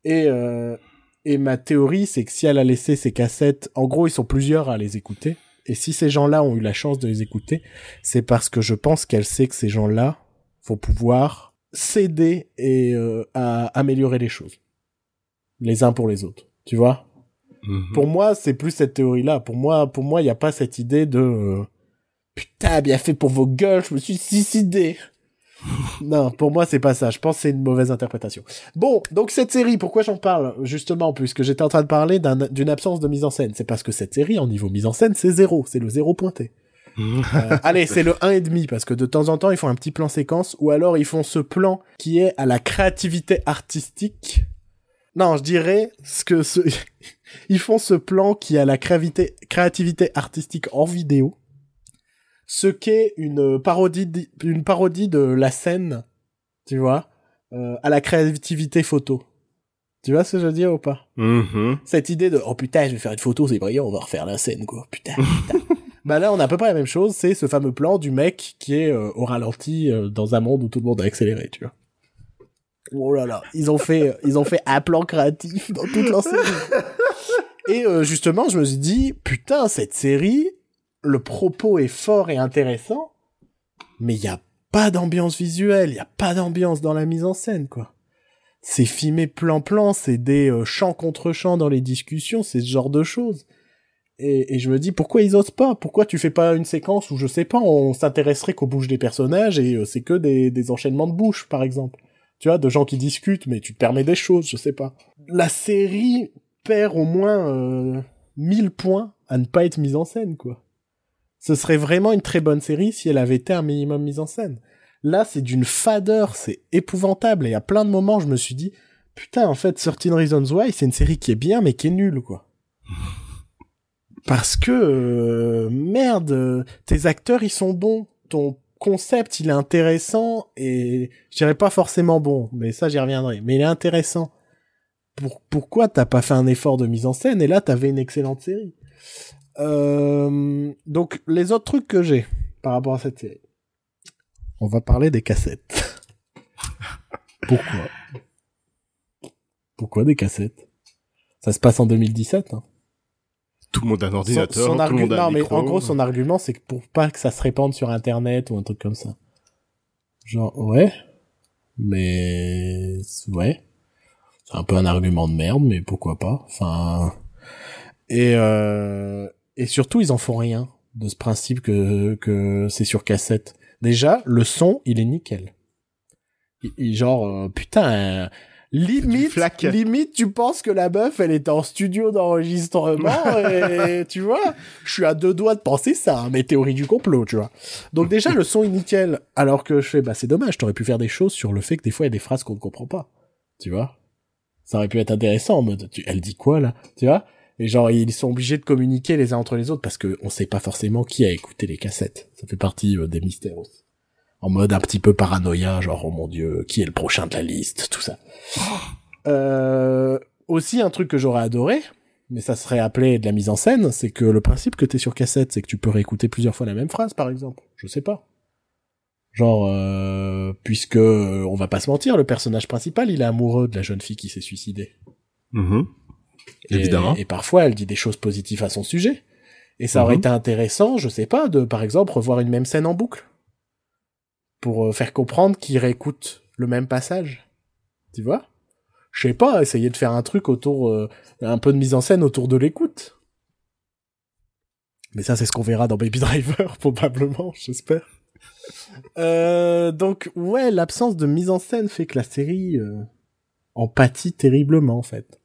Et euh, et ma théorie, c'est que si elle a laissé ces cassettes, en gros, ils sont plusieurs à les écouter. Et si ces gens-là ont eu la chance de les écouter, c'est parce que je pense qu'elle sait que ces gens-là vont pouvoir s'aider et euh, à améliorer les choses, les uns pour les autres. Tu vois? Mhm. pour moi, c'est plus cette théorie-là. Pour moi, pour moi, il n'y a pas cette idée de euh, putain, bien fait pour vos gueules, je me suis suicidé. non, pour moi, c'est pas ça. Je pense que c'est une mauvaise interprétation. Bon, donc cette série, pourquoi j'en parle Justement, puisque j'étais en train de parler d'un- d'une absence de mise en scène? C'est parce que cette série, en niveau mise en scène, c'est zéro. C'est le zéro pointé. Euh, allez, c'est le 1,5 parce que de temps en temps, ils font un petit plan séquence ou alors ils font ce plan qui est à la créativité artistique. Non, je dirais ce que ce... ils font ce plan qui a la créativité, créativité artistique en vidéo. Ce qu'est une parodie, une parodie de la scène, tu vois, euh, à la créativité photo. Tu vois ce que je veux dire ou pas? Mhm. cette idée de oh putain je vais faire une photo c'est brillant on va refaire la scène quoi putain, putain. bah là on a à peu près la même chose c'est ce fameux plan du mec qui est euh, au ralenti euh, dans un monde où tout le monde a accéléré tu vois oh là là ils ont fait ils ont fait un plan créatif dans toute leur série et euh, justement je me suis dit putain cette série le propos est fort et intéressant mais il y a pas d'ambiance visuelle il y a pas d'ambiance dans la mise en scène quoi c'est filmé plan-plan, c'est des euh, chants contre chants dans les discussions, c'est ce genre de choses. Et, je me dis, pourquoi ils osent pas? Pourquoi tu fais pas une séquence où, je sais pas, on s'intéresserait qu'aux bouches des personnages et euh, c'est que des, des enchaînements de bouches, par exemple Tu vois, de gens qui discutent, mais tu te permets des choses, je sais pas. La série perd au moins euh, 1000 points à ne pas être mise en scène, quoi. Ce serait vraiment une très bonne série si elle avait été un minimum mise en scène. Là, c'est d'une fadeur, c'est épouvantable. Et à plein de moments, je me suis dit, putain, en fait, 13 Reasons Why, c'est une série qui est bien, mais qui est nulle, quoi. Parce que, euh, merde, euh, tes acteurs, ils sont bons. Ton concept, il est intéressant, et je dirais pas forcément bon, mais ça, j'y reviendrai. Mais il est intéressant. Pour, pourquoi t'as pas fait un effort de mise en scène, et là, t'avais une excellente série? Euh, Donc, les autres trucs que j'ai par rapport à cette série on va parler des cassettes. Pourquoi? Pourquoi des cassettes? Ça se passe en 2017. Hein. Tout le monde a un Son, ordinateur, son tout le monde a non, un mais micro. en gros, son argument, c'est que pour pas que ça se répande sur Internet ou un truc comme ça. Genre, ouais, mais ouais, c'est un peu un argument de merde, mais pourquoi pas. Enfin, et euh... et surtout, ils en font rien de ce principe que que c'est sur cassette. Déjà, le son, il est nickel. Il- il- genre, euh, putain, euh, limite, limite, tu penses que la meuf, elle était en studio d'enregistrement et tu vois, je suis à deux doigts de penser ça, hein, mes théories du complot, tu vois. Donc déjà, le son est nickel, alors que je fais, bah c'est dommage, t'aurais pu faire des choses sur le fait que des fois, il y a des phrases qu'on ne comprend pas, tu vois. Ça aurait pu être intéressant en mode, tu- elle dit quoi là, tu vois et genre, ils sont obligés de communiquer les uns entre les autres parce que on sait pas forcément qui a écouté les cassettes. Ça fait partie euh, des mystères aussi. En mode un petit peu paranoïa, genre, oh mon dieu, qui est le prochain de la liste, tout ça. Euh, aussi, un truc que j'aurais adoré, mais ça serait appelé de la mise en scène, c'est que le principe que t'es sur cassette, c'est que tu peux réécouter plusieurs fois la même phrase, par exemple. Je sais pas. Genre, euh, puisque, on va pas se mentir, le personnage principal, il est amoureux de la jeune fille qui s'est suicidée. Mhm. Et- Évidemment. Et, parfois, elle dit des choses positives à son sujet. Et ça aurait Mhm. été intéressant, je sais pas, de, par exemple, revoir une même scène en boucle. pour euh, faire comprendre qu'il réécoute le même passage. Tu vois? Je sais pas, essayer de faire un truc autour, euh, un peu de mise en scène autour de l'écoute. Mais ça, c'est ce qu'on verra dans Baby Driver, probablement, j'espère. Euh, donc, ouais, l'absence de mise en scène fait que la série euh, en pâtit terriblement, en fait.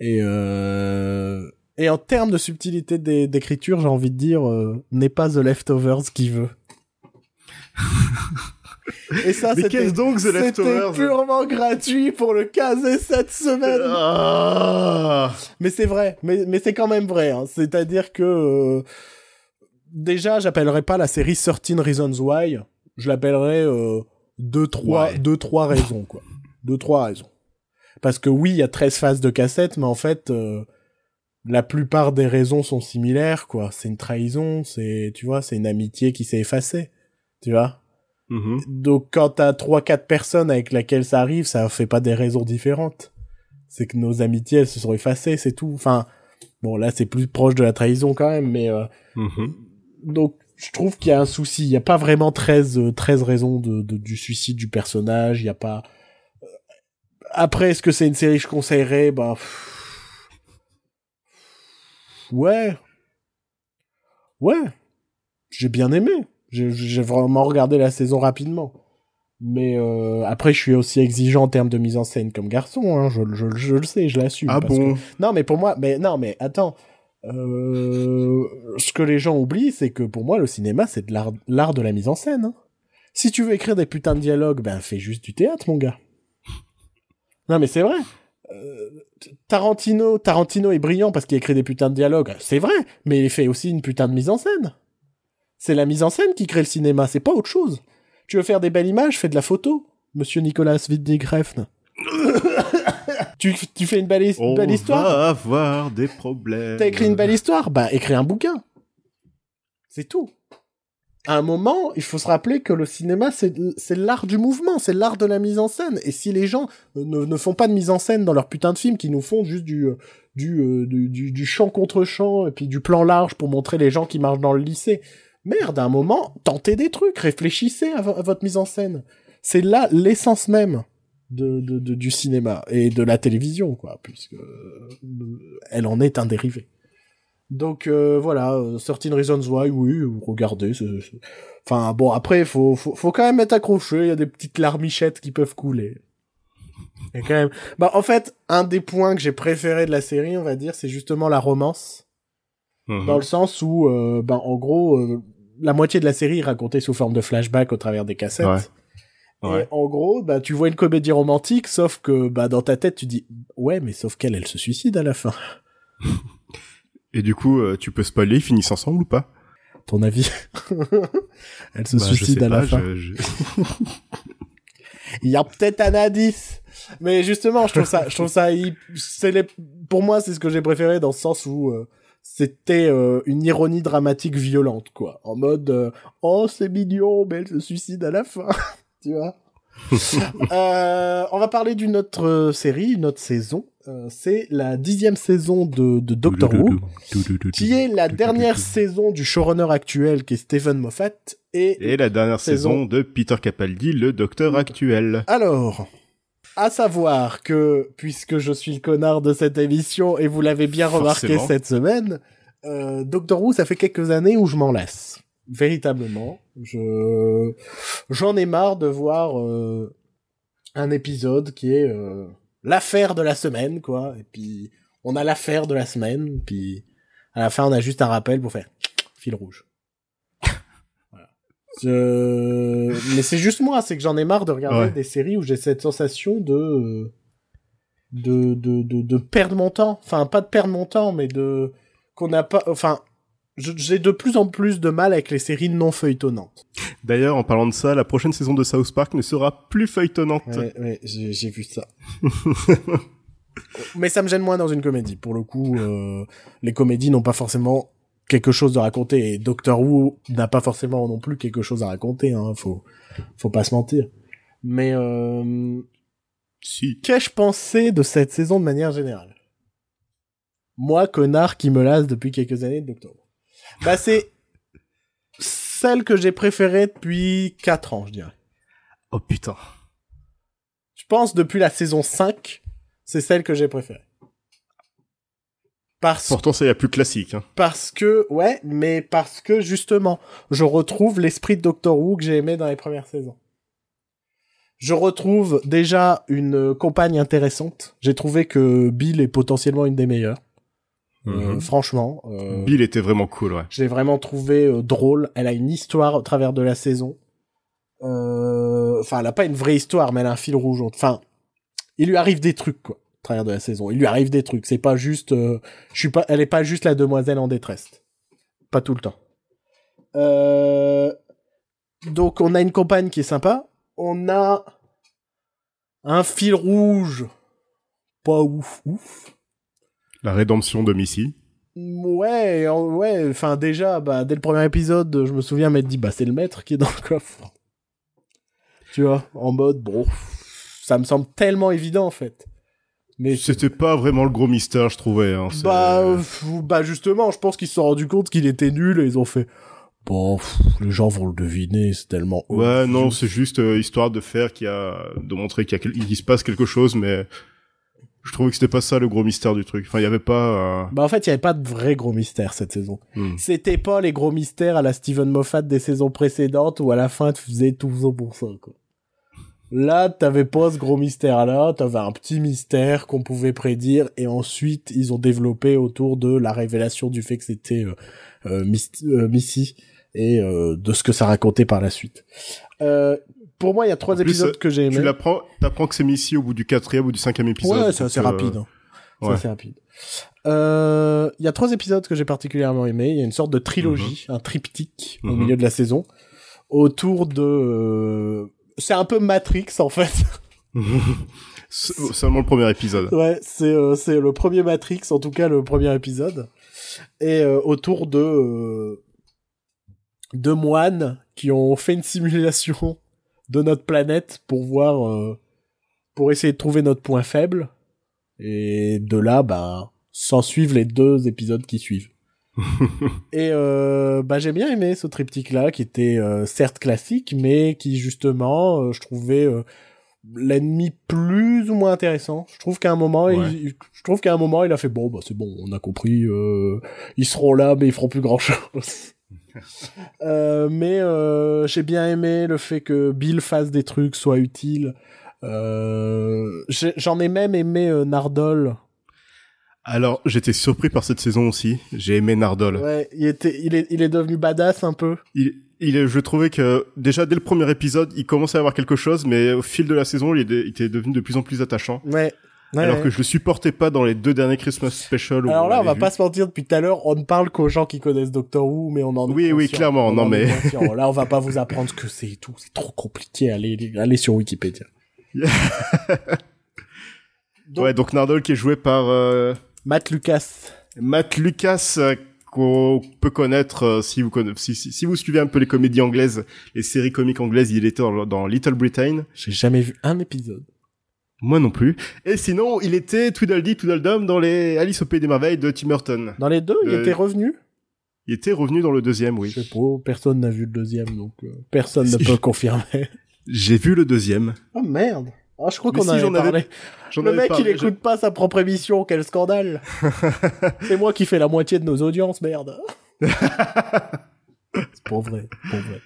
Et, euh, et en termes de subtilité d'écriture, j'ai envie de dire, euh, n'est pas The Leftovers qui veut. Et ça, c'était donc The Leftovers purement gratuit pour le caser cette semaine. Ah. Mais c'est vrai, mais, mais c'est quand même vrai. Hein. C'est-à-dire que euh, déjà, j'appellerais pas la série 13 Reasons Why. Je l'appellerais euh, deux trois deux trois raisons quoi. Deux trois raisons. Parce que oui, il y a 13 phases de cassette, mais en fait, euh, la plupart des raisons sont similaires, quoi. C'est une trahison, c'est, tu vois, c'est une amitié qui s'est effacée, tu vois. Mm-hmm. Donc quand t'as trois quatre personnes avec lesquelles ça arrive, ça fait pas des raisons différentes. C'est que nos amitiés elles se sont effacées, c'est tout. Enfin, bon là c'est plus proche de la trahison quand même, mais euh, mm-hmm. donc je trouve qu'il y a un souci. Il y a pas vraiment 13 13 raisons de, de, du suicide du personnage. Il y a pas. Après, est-ce que c'est une série que je conseillerais? Bah ouais, ouais, j'ai bien aimé. J'ai vraiment regardé la saison rapidement. Mais euh, après, je suis aussi exigeant en termes de mise en scène comme garçon. Hein, je, je, je, le sais, je l'assume. Ah bon? Non, mais pour moi, mais non, mais attends. Euh... Ce que les gens oublient, c'est que pour moi, le cinéma, c'est de l'art de la mise en scène. Hein. Si tu veux écrire des putains de dialogues, ben fais juste du théâtre, mon gars. Non, mais c'est vrai. Euh, Tarantino, Tarantino est brillant parce qu'il écrit des putains de dialogues, c'est vrai, mais il fait aussi une putain de mise en scène. C'est la mise en scène qui crée le cinéma, c'est pas autre chose. Tu veux faire des belles images, fais de la photo, monsieur Nicolas Winding tu, tu fais une belle, histoire. On va avoir des problèmes. T'as écrit une belle histoire, bah écris un bouquin. C'est tout. À un moment, il faut se rappeler que le cinéma, c'est l'art du mouvement, c'est l'art de la mise en scène. Et si les gens ne, ne font pas de mise en scène dans leur putain de film, qui nous font juste du, du, euh, du, du, contre champ, et puis du plan large pour montrer les gens qui marchent dans le lycée, Merde, à un moment, tentez des trucs, réfléchissez à, votre mise en scène. C'est là l'essence même de, du cinéma et de la télévision, quoi, puisque euh, elle en est un dérivé. Donc euh, voilà, euh, Certain Reasons Why, oui, regardez. Enfin bon, après, faut, faut, faut quand même être accroché. Il y a des petites larmichettes qui peuvent couler. Et quand même. Bah en fait, un des points que j'ai préféré de la série, on va dire, c'est justement la romance Mhm. Dans le sens où, euh, ben, en gros, euh, la moitié de la série est racontée sous forme de flashback au travers des cassettes. Et en gros, bah, tu vois une comédie romantique, sauf que bah, dans ta tête, tu dis Ouais, mais sauf qu'elle, elle se suicide à la fin. Et du coup, euh, tu peux spoiler, ils finissent ensemble ou pas? Ton avis? Elle se bah, suicide à la fin. Il y a peut-être un indice. Mais justement, je trouve ça, je trouve ça, c'est les... pour moi, c'est ce que j'ai préféré dans ce sens où c'était euh, une ironie dramatique violente, quoi. En mode, euh, oh, c'est mignon, mais elle se suicide à la fin, tu vois. euh, on va parler d'une autre série, une autre saison. Euh, c'est la dixième saison de, de Doctor Who, qui est la dernière saison du showrunner actuel, qui est Stephen Moffat, et, et la dernière saison de Peter Capaldi, le docteur actuel. Alors, à savoir que, puisque je suis le connard de cette émission, et vous l'avez bien remarqué cette semaine, euh, Doctor Who, ça fait quelques années où je m'en lasse. Véritablement. Je, j'en ai marre de voir euh, un épisode qui est euh, l'affaire de la semaine, quoi. Et puis, on a l'affaire de la semaine, puis à la fin, on a juste un rappel pour faire fil rouge. Mais c'est juste moi, c'est que j'en ai marre de regarder des séries où j'ai cette sensation de... de... De, de, perdre mon temps. Enfin, pas de perdre mon temps, mais de... qu'on n'a pas... Enfin, j'ai de plus en plus de mal avec les séries non feuilletonnantes. D'ailleurs, en parlant de ça, la prochaine saison de South Park ne sera plus feuilletonnante. Ouais, ouais j'ai vu ça. Mais ça me gêne moins dans une comédie. Pour le coup, euh, les comédies n'ont pas forcément quelque chose de raconter. Et Doctor Who n'a pas forcément non plus quelque chose à raconter. Hein. Faut, faut pas se mentir. Mais euh, si. qu'ai-je pensé de cette saison de manière générale? Moi, connard qui me lasse depuis quelques années de Doctor Who. Bah c'est celle que j'ai préférée depuis 4 ans, je dirais. Oh putain. Je pense depuis la saison 5, c'est celle que j'ai préférée. Parce, Pourtant, c'est la plus classique. Hein. parce que, ouais, mais parce que justement, je retrouve l'esprit de Doctor Who que j'ai aimé dans les premières saisons. Je retrouve déjà une compagne intéressante. J'ai trouvé que Bill est potentiellement une des meilleures. Euh, Mhm. franchement, euh, Bill était vraiment cool, ouais. je l'ai vraiment trouvé euh, drôle. Elle a une histoire au travers de la saison. Euh, Enfin, elle a pas une vraie histoire, mais elle a un fil rouge. Enfin, il lui arrive des trucs quoi, au travers de la saison. Il lui arrive des trucs. C'est pas juste. euh, je suis pas. Elle est pas juste la demoiselle en détresse. Pas tout le temps. Euh, donc, on a une compagne qui est sympa. On a un fil rouge. Pas ouf, ouf. La rédemption de Missy. Ouais, ouais, enfin déjà, bah, dès le premier épisode, je me souviens m'être dit, bah c'est le maître qui est dans le coffre. Tu vois, en mode, bon, ça me semble tellement évident en fait. Mais C'était pas vraiment le gros mystère, je trouvais. Hein. bah, euh, bah justement, je pense qu'ils se sont rendus compte qu'il était nul et ils ont fait, bon, pff, les gens vont le deviner, c'est tellement. Ouais, non, c'est juste euh, histoire de faire qu'il y a, de montrer qu'il se passe quelque chose, mais je trouvais que c'était pas ça le gros mystère du truc. Enfin, il y avait pas. euh, Bah en fait, il y avait pas de vrai gros mystère cette saison. hmm. C'était pas les gros mystères à la Steven Moffat des saisons précédentes où à la fin tu faisais tout ça pour ça, quoi. Là, t'avais pas ce gros mystère-là, t'avais un petit mystère qu'on pouvait prédire et ensuite ils ont développé autour de la révélation du fait que c'était euh, euh, euh, Missy et euh, de ce que ça racontait par la suite. Euh, pour moi, il y a trois plus, épisodes que j'ai Tu aimés. l'apprends, t'apprends que c'est Missy au bout du quatrième ou du cinquième épisode. Ouais, c'est assez euh, rapide. hein. C'est ouais. assez rapide. Euh, Il y a trois épisodes que j'ai particulièrement aimés. Il y a une sorte de trilogie, un triptyque au Mhm. milieu de la saison, autour de... euh, C'est un peu Matrix, en fait. C'est- Seulement le premier épisode. ouais, c'est euh, c'est le premier Matrix, en tout cas le premier épisode. Et euh, autour de... euh, de moines qui ont fait une simulation de notre planète pour voir... euh, pour essayer de trouver notre point faible. Et de là, bah, s'en suivent les deux épisodes qui suivent. et euh, bah j'ai bien aimé ce triptyque là qui était euh, certes classique mais qui justement euh, je trouvais euh, l'ennemi plus ou moins intéressant je trouve qu'à un moment Ouais. il, je trouve qu'à un moment il a fait bon bah c'est bon on a compris euh, ils seront là mais ils feront plus grand chose euh, mais euh, j'ai bien aimé le fait que Bill fasse des trucs soit utiles euh, j'en ai même aimé euh, Nardole Alors, j'étais surpris par cette saison aussi. J'ai aimé Nardole. ouais il était il est il est devenu badass un peu Il, il est, je trouvais que déjà dès le premier épisode, il commençait à avoir quelque chose, mais au fil de la saison, il, est il était devenu de plus en plus attachant. ouais Ouais, alors ouais. que je le supportais pas dans les deux derniers Christmas Special. Alors là, on va vu. pas se mentir, depuis tout à l'heure, on ne parle qu'aux gens qui connaissent Doctor Who, mais on en est Oui, oui, conscient. clairement, On non, est mais-. Là, on va pas vous apprendre ce que c'est et tout. C'est trop compliqué. Allez, allez sur Wikipédia. Donc, Ouais, donc Nardole qui est joué par euh, Matt Lucas. Matt Lucas, euh, qu'on peut connaître euh, si vous conna- si, si, si vous suivez un peu les comédies anglaises, les séries comiques anglaises, il était dans, dans Little Britain. J'ai jamais vu un épisode. Moi non plus. Et sinon, il était Tweedledee Tweedledum dans les Alice au Pays des Merveilles de Tim Burton. Dans les deux, il Euh, était revenu. Il était revenu dans le deuxième, Je oui. sais pas, personne n'a vu le deuxième, donc euh, personne ne Si. peut confirmer. J'ai vu le deuxième. Oh merde. Ah, je crois qu'on si, en avait j'en avais- parlé. J'en Le avais mec, il écoute pas sa propre émission, quel scandale. C'est moi qui fais la moitié de nos audiences, merde. C'est pas vrai, pas vrai.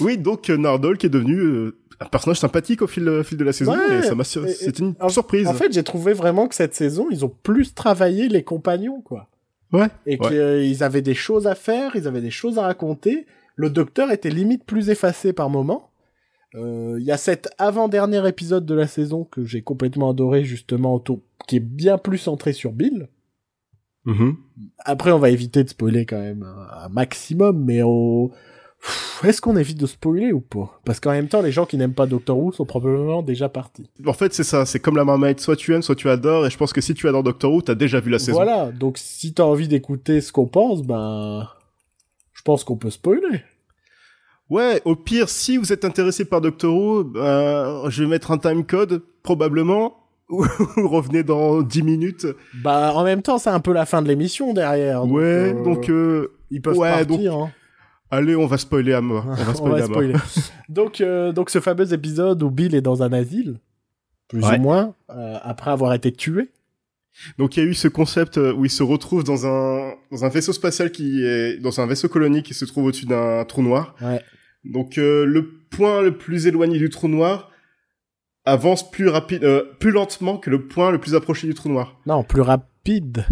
Oui, donc euh, Nardole qui est devenu euh, un personnage sympathique au fil, au fil de la saison. Ouais, et ça m'a C'était une en- surprise. En fait, j'ai trouvé vraiment que cette saison, ils ont plus travaillé les compagnons, quoi. ouais. Et Ouais. qu'ils avaient des choses à faire, ils avaient des choses à raconter. Le docteur était limite plus effacé par moment. Euh, Il y a cet avant-dernier épisode de la saison que j'ai complètement adoré, justement, autour, qui est bien plus centré sur Bill. Mhm. Après, on va éviter de spoiler quand même un, un maximum, mais on... Est-ce qu'on évite de spoiler ou pas? Parce qu'en même temps, les gens qui n'aiment pas Doctor Who sont probablement déjà partis. En fait, c'est ça. C'est comme la marmite. Soit tu aimes, soit tu adores. Et je pense que si tu adores Doctor Who, t'as déjà vu la saison. Voilà, donc si t'as envie d'écouter ce qu'on pense, ben... Je pense qu'on peut spoiler. Ouais, au pire, si vous êtes intéressé par Doctor Who, ben, je vais mettre un time code, probablement. Ou revenez dans 10 minutes. Bah, en même temps, c'est un peu la fin de l'émission derrière. donc, ouais, euh, donc... Euh... Ils peuvent ouais, partir, hein. Allez, on va spoiler à mort. On va spoiler, à mort. donc, euh, donc ce fameux épisode où Bill est dans un asile, plus ou moins, euh, après avoir été tué. Donc il y a eu ce concept euh, où il se retrouve dans un dans un vaisseau spatial qui est dans un vaisseau colonique qui se trouve au-dessus d'un trou noir. Ouais. Donc le point le plus éloigné du trou noir avance plus rapide plus lentement que le point le plus approché du trou noir. Non, plus rapide.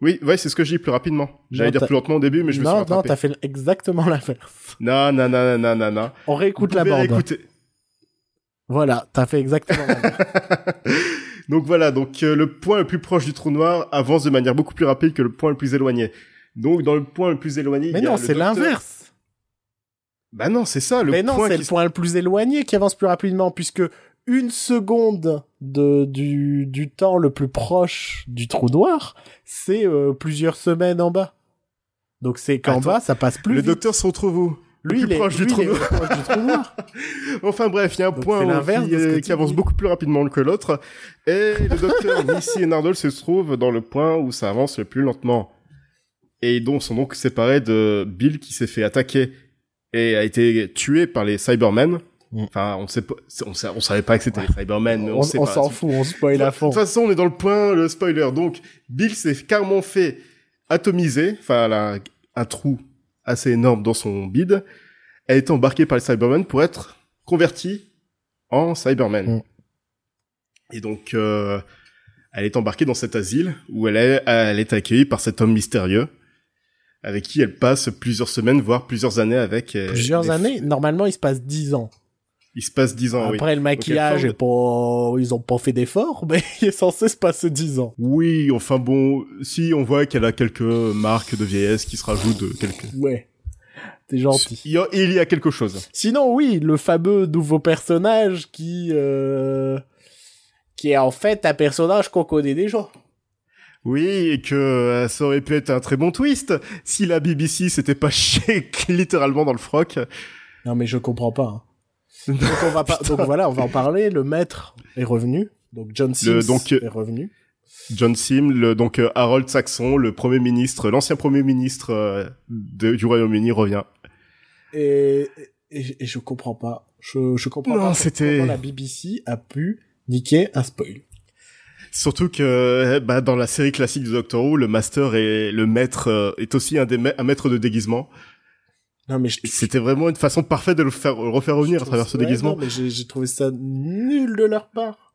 Oui, ouais, c'est ce que j'ai dit plus rapidement. J'allais dire plus lentement au début, mais je me suis rattrapé. Non, t'as fait exactement l'inverse. Non, non, non, non, non, non. On réécoute la bande. Réécouter. Voilà, t'as fait exactement l'inverse. donc voilà, donc euh, le point le plus proche du trou noir avance de manière beaucoup plus rapide que le point le plus éloigné. Donc dans le point le plus éloigné, mais non, c'est l'inverse. Bah non, c'est ça. Le mais non, c'est le point le plus éloigné qui avance plus rapidement, puisque une seconde de, du, du temps le plus proche du trou noir, c'est euh, plusieurs semaines en bas. Donc c'est qu'en bas, ça passe plus Le docteur se retrouve où? Lui, plus il proche, du, trou noir. enfin bref, il y a un point qui, qui avance beaucoup plus rapidement que l'autre. Et le docteur Missy et Nardole se trouvent dans le point où ça avance le plus lentement. Et donc sont donc séparés de Bill qui s'est fait attaquer et a été tué par les Cybermen. Mm. Enfin, on sait pas, on, savait pas que c'était les Cybermen. on, on s'en fout, on spoil à fond. De toute façon, on est dans le point, le spoiler. Donc, Bill s'est carrément fait atomiser. Enfin, a un trou assez énorme dans son bide. Elle est embarquée par les Cybermen pour être convertie en Cyberman. Mm. Et donc, euh, elle est embarquée dans cet asile où elle est, elle est accueillie par cet homme mystérieux avec qui elle passe plusieurs semaines, voire plusieurs années avec. Euh, plusieurs années? Normalement, il se passe dix ans. Il se passe dix ans, Après, le maquillage est pas, ils ont pas fait d'efforts, mais il est censé se passer dix ans. Oui, enfin bon, si on voit qu'elle a quelques marques de vieillesse qui se rajoutent de quelques. Ouais. T'es gentil. Il y, a, il y a quelque chose. Sinon, oui, le fameux nouveau personnage qui, euh, qui est en fait un personnage qu'on connaît déjà. Oui, et que euh, ça aurait pu être un très bon twist si la BBC s'était pas chier littéralement dans le froc. Non mais je comprends pas. Hein. Donc, on va donc voilà, on va en parler. Le maître est revenu. Donc John Sims donc, est revenu. John Sim, le, donc euh, Harold Saxon, le premier ministre, l'ancien premier ministre euh, du Royaume-Uni revient. Et, et, et, je comprends pas. Je, je comprends non, pas c'était... comment la BBC a pu niquer un spoil. Surtout que bah, dans la série classique du Doctor Who, le master et le maître euh, est aussi un, des un maître de déguisement. Non mais c'était vraiment une façon parfaite de le faire refaire revenir à travers ce déguisement. Non, mais j'ai trouvé ça nul de leur part.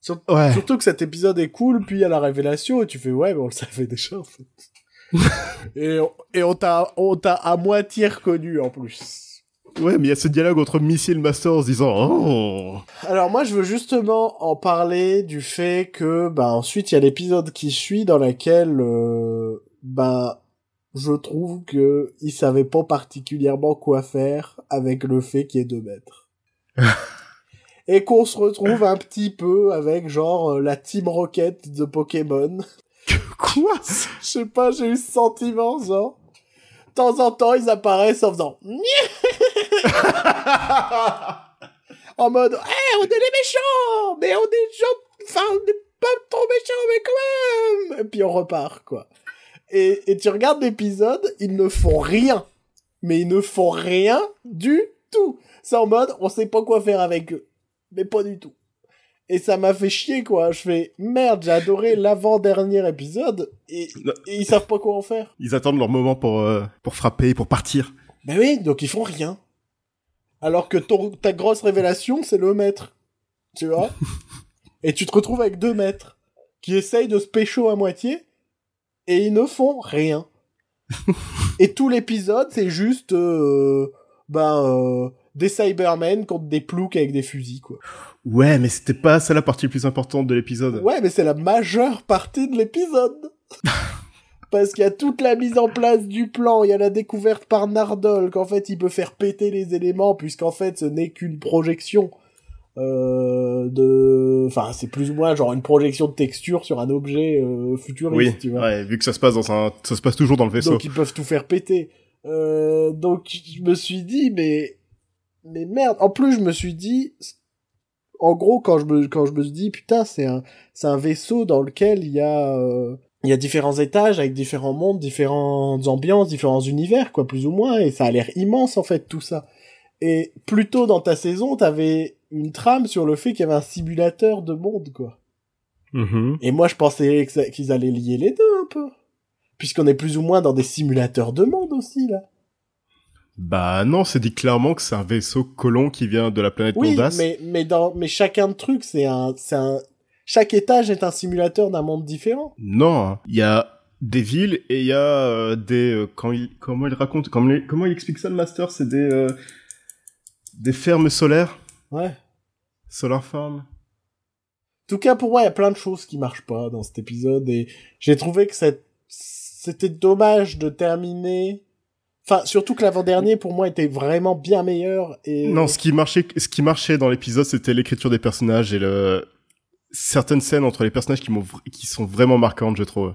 Surtout que cet épisode est cool, puis il y a la révélation et tu fais ouais, mais on le savait déjà en fait. et on, et on t'a on t'a à moitié reconnu en plus. Ouais, mais il y a ce dialogue entre Missy et le Master en se disant oh. Alors moi, je veux justement en parler du fait que bah ensuite il y a l'épisode qui suit dans lequel euh, bah je trouve que il savait pas particulièrement quoi faire avec le fait qu'il y ait deux mètres. Et qu'on se retrouve un petit peu avec genre euh, la Team Rocket de Pokémon. Quoi? Je sais pas, j'ai eu ce sentiment, genre. De temps en temps, ils apparaissent en faisant... en mode, hey, on est les méchants, mais on est gens, enfin, on n'est pas trop méchants, mais quand même. Et puis on repart, quoi. Et, et tu regardes l'épisode, ils ne font rien. Mais ils ne font rien du tout. C'est en mode, on sait pas quoi faire avec eux. Mais pas du tout. Et ça m'a fait chier, quoi. Je fais, merde, j'ai adoré l'avant-dernier épisode, et, ils savent pas quoi en faire. Ils attendent leur moment pour, euh, pour frapper, pour partir. Ben oui, donc ils font rien. Alors que ton, ta grosse révélation, c'est le maître. Tu vois? et tu te retrouves avec deux maîtres qui essayent de se pécho à moitié, et ils ne font rien. et tout l'épisode, c'est juste euh, ben euh, des Cybermen contre des ploucs avec des fusils quoi. Ouais, mais c'était pas ça la partie plus importante de l'épisode. Ouais, mais c'est la majeure partie de l'épisode. Parce qu'il y a toute la mise en place du plan, il y a la découverte par Nardol qu'en fait il peut faire péter les éléments puisqu'en fait ce n'est qu'une projection de enfin c'est plus ou moins genre une projection de texture sur un objet euh, futuriste oui, tu vois. ouais, vu que ça se passe dans un ça se passe toujours dans le vaisseau. Donc ils peuvent tout faire péter. Euh, donc je me suis dit mais mais merde. En plus je me suis dit en gros quand je me quand je me suis dit putain c'est un c'est un vaisseau dans lequel il y a euh, il y a différents étages avec différents mondes, différentes ambiances, différents univers, quoi, plus ou moins, et ça a l'air immense, en fait, tout ça. Et plus tôt dans ta saison, t'avais une trame sur le fait qu'il y avait un simulateur de monde, quoi. Mhm. Et moi, je pensais qu'ils allaient lier les deux, un peu. Puisqu'on est plus ou moins dans des simulateurs de monde aussi, là. Bah non, c'est dit clairement que c'est un vaisseau colon qui vient de la planète Oui, Mondas. mais, mais dans, mais chacun de trucs, c'est un, c'est un, chaque étage est un simulateur d'un monde différent. Non, hein. il y a des villes et il y a euh, des euh, quand il comment il raconte comment il, comment il explique ça le master, c'est des euh, des fermes solaires, Ouais. solar farm. En tout cas, pour moi, il y a plein de choses qui marchent pas dans cet épisode et j'ai trouvé que c'était dommage de terminer. Enfin, surtout que l'avant-dernier, pour moi, était vraiment bien meilleur et... Non, ce qui marchait ce qui marchait dans l'épisode, c'était l'écriture des personnages et le certaines scènes entre les personnages qui qui sont vraiment marquantes, je trouve.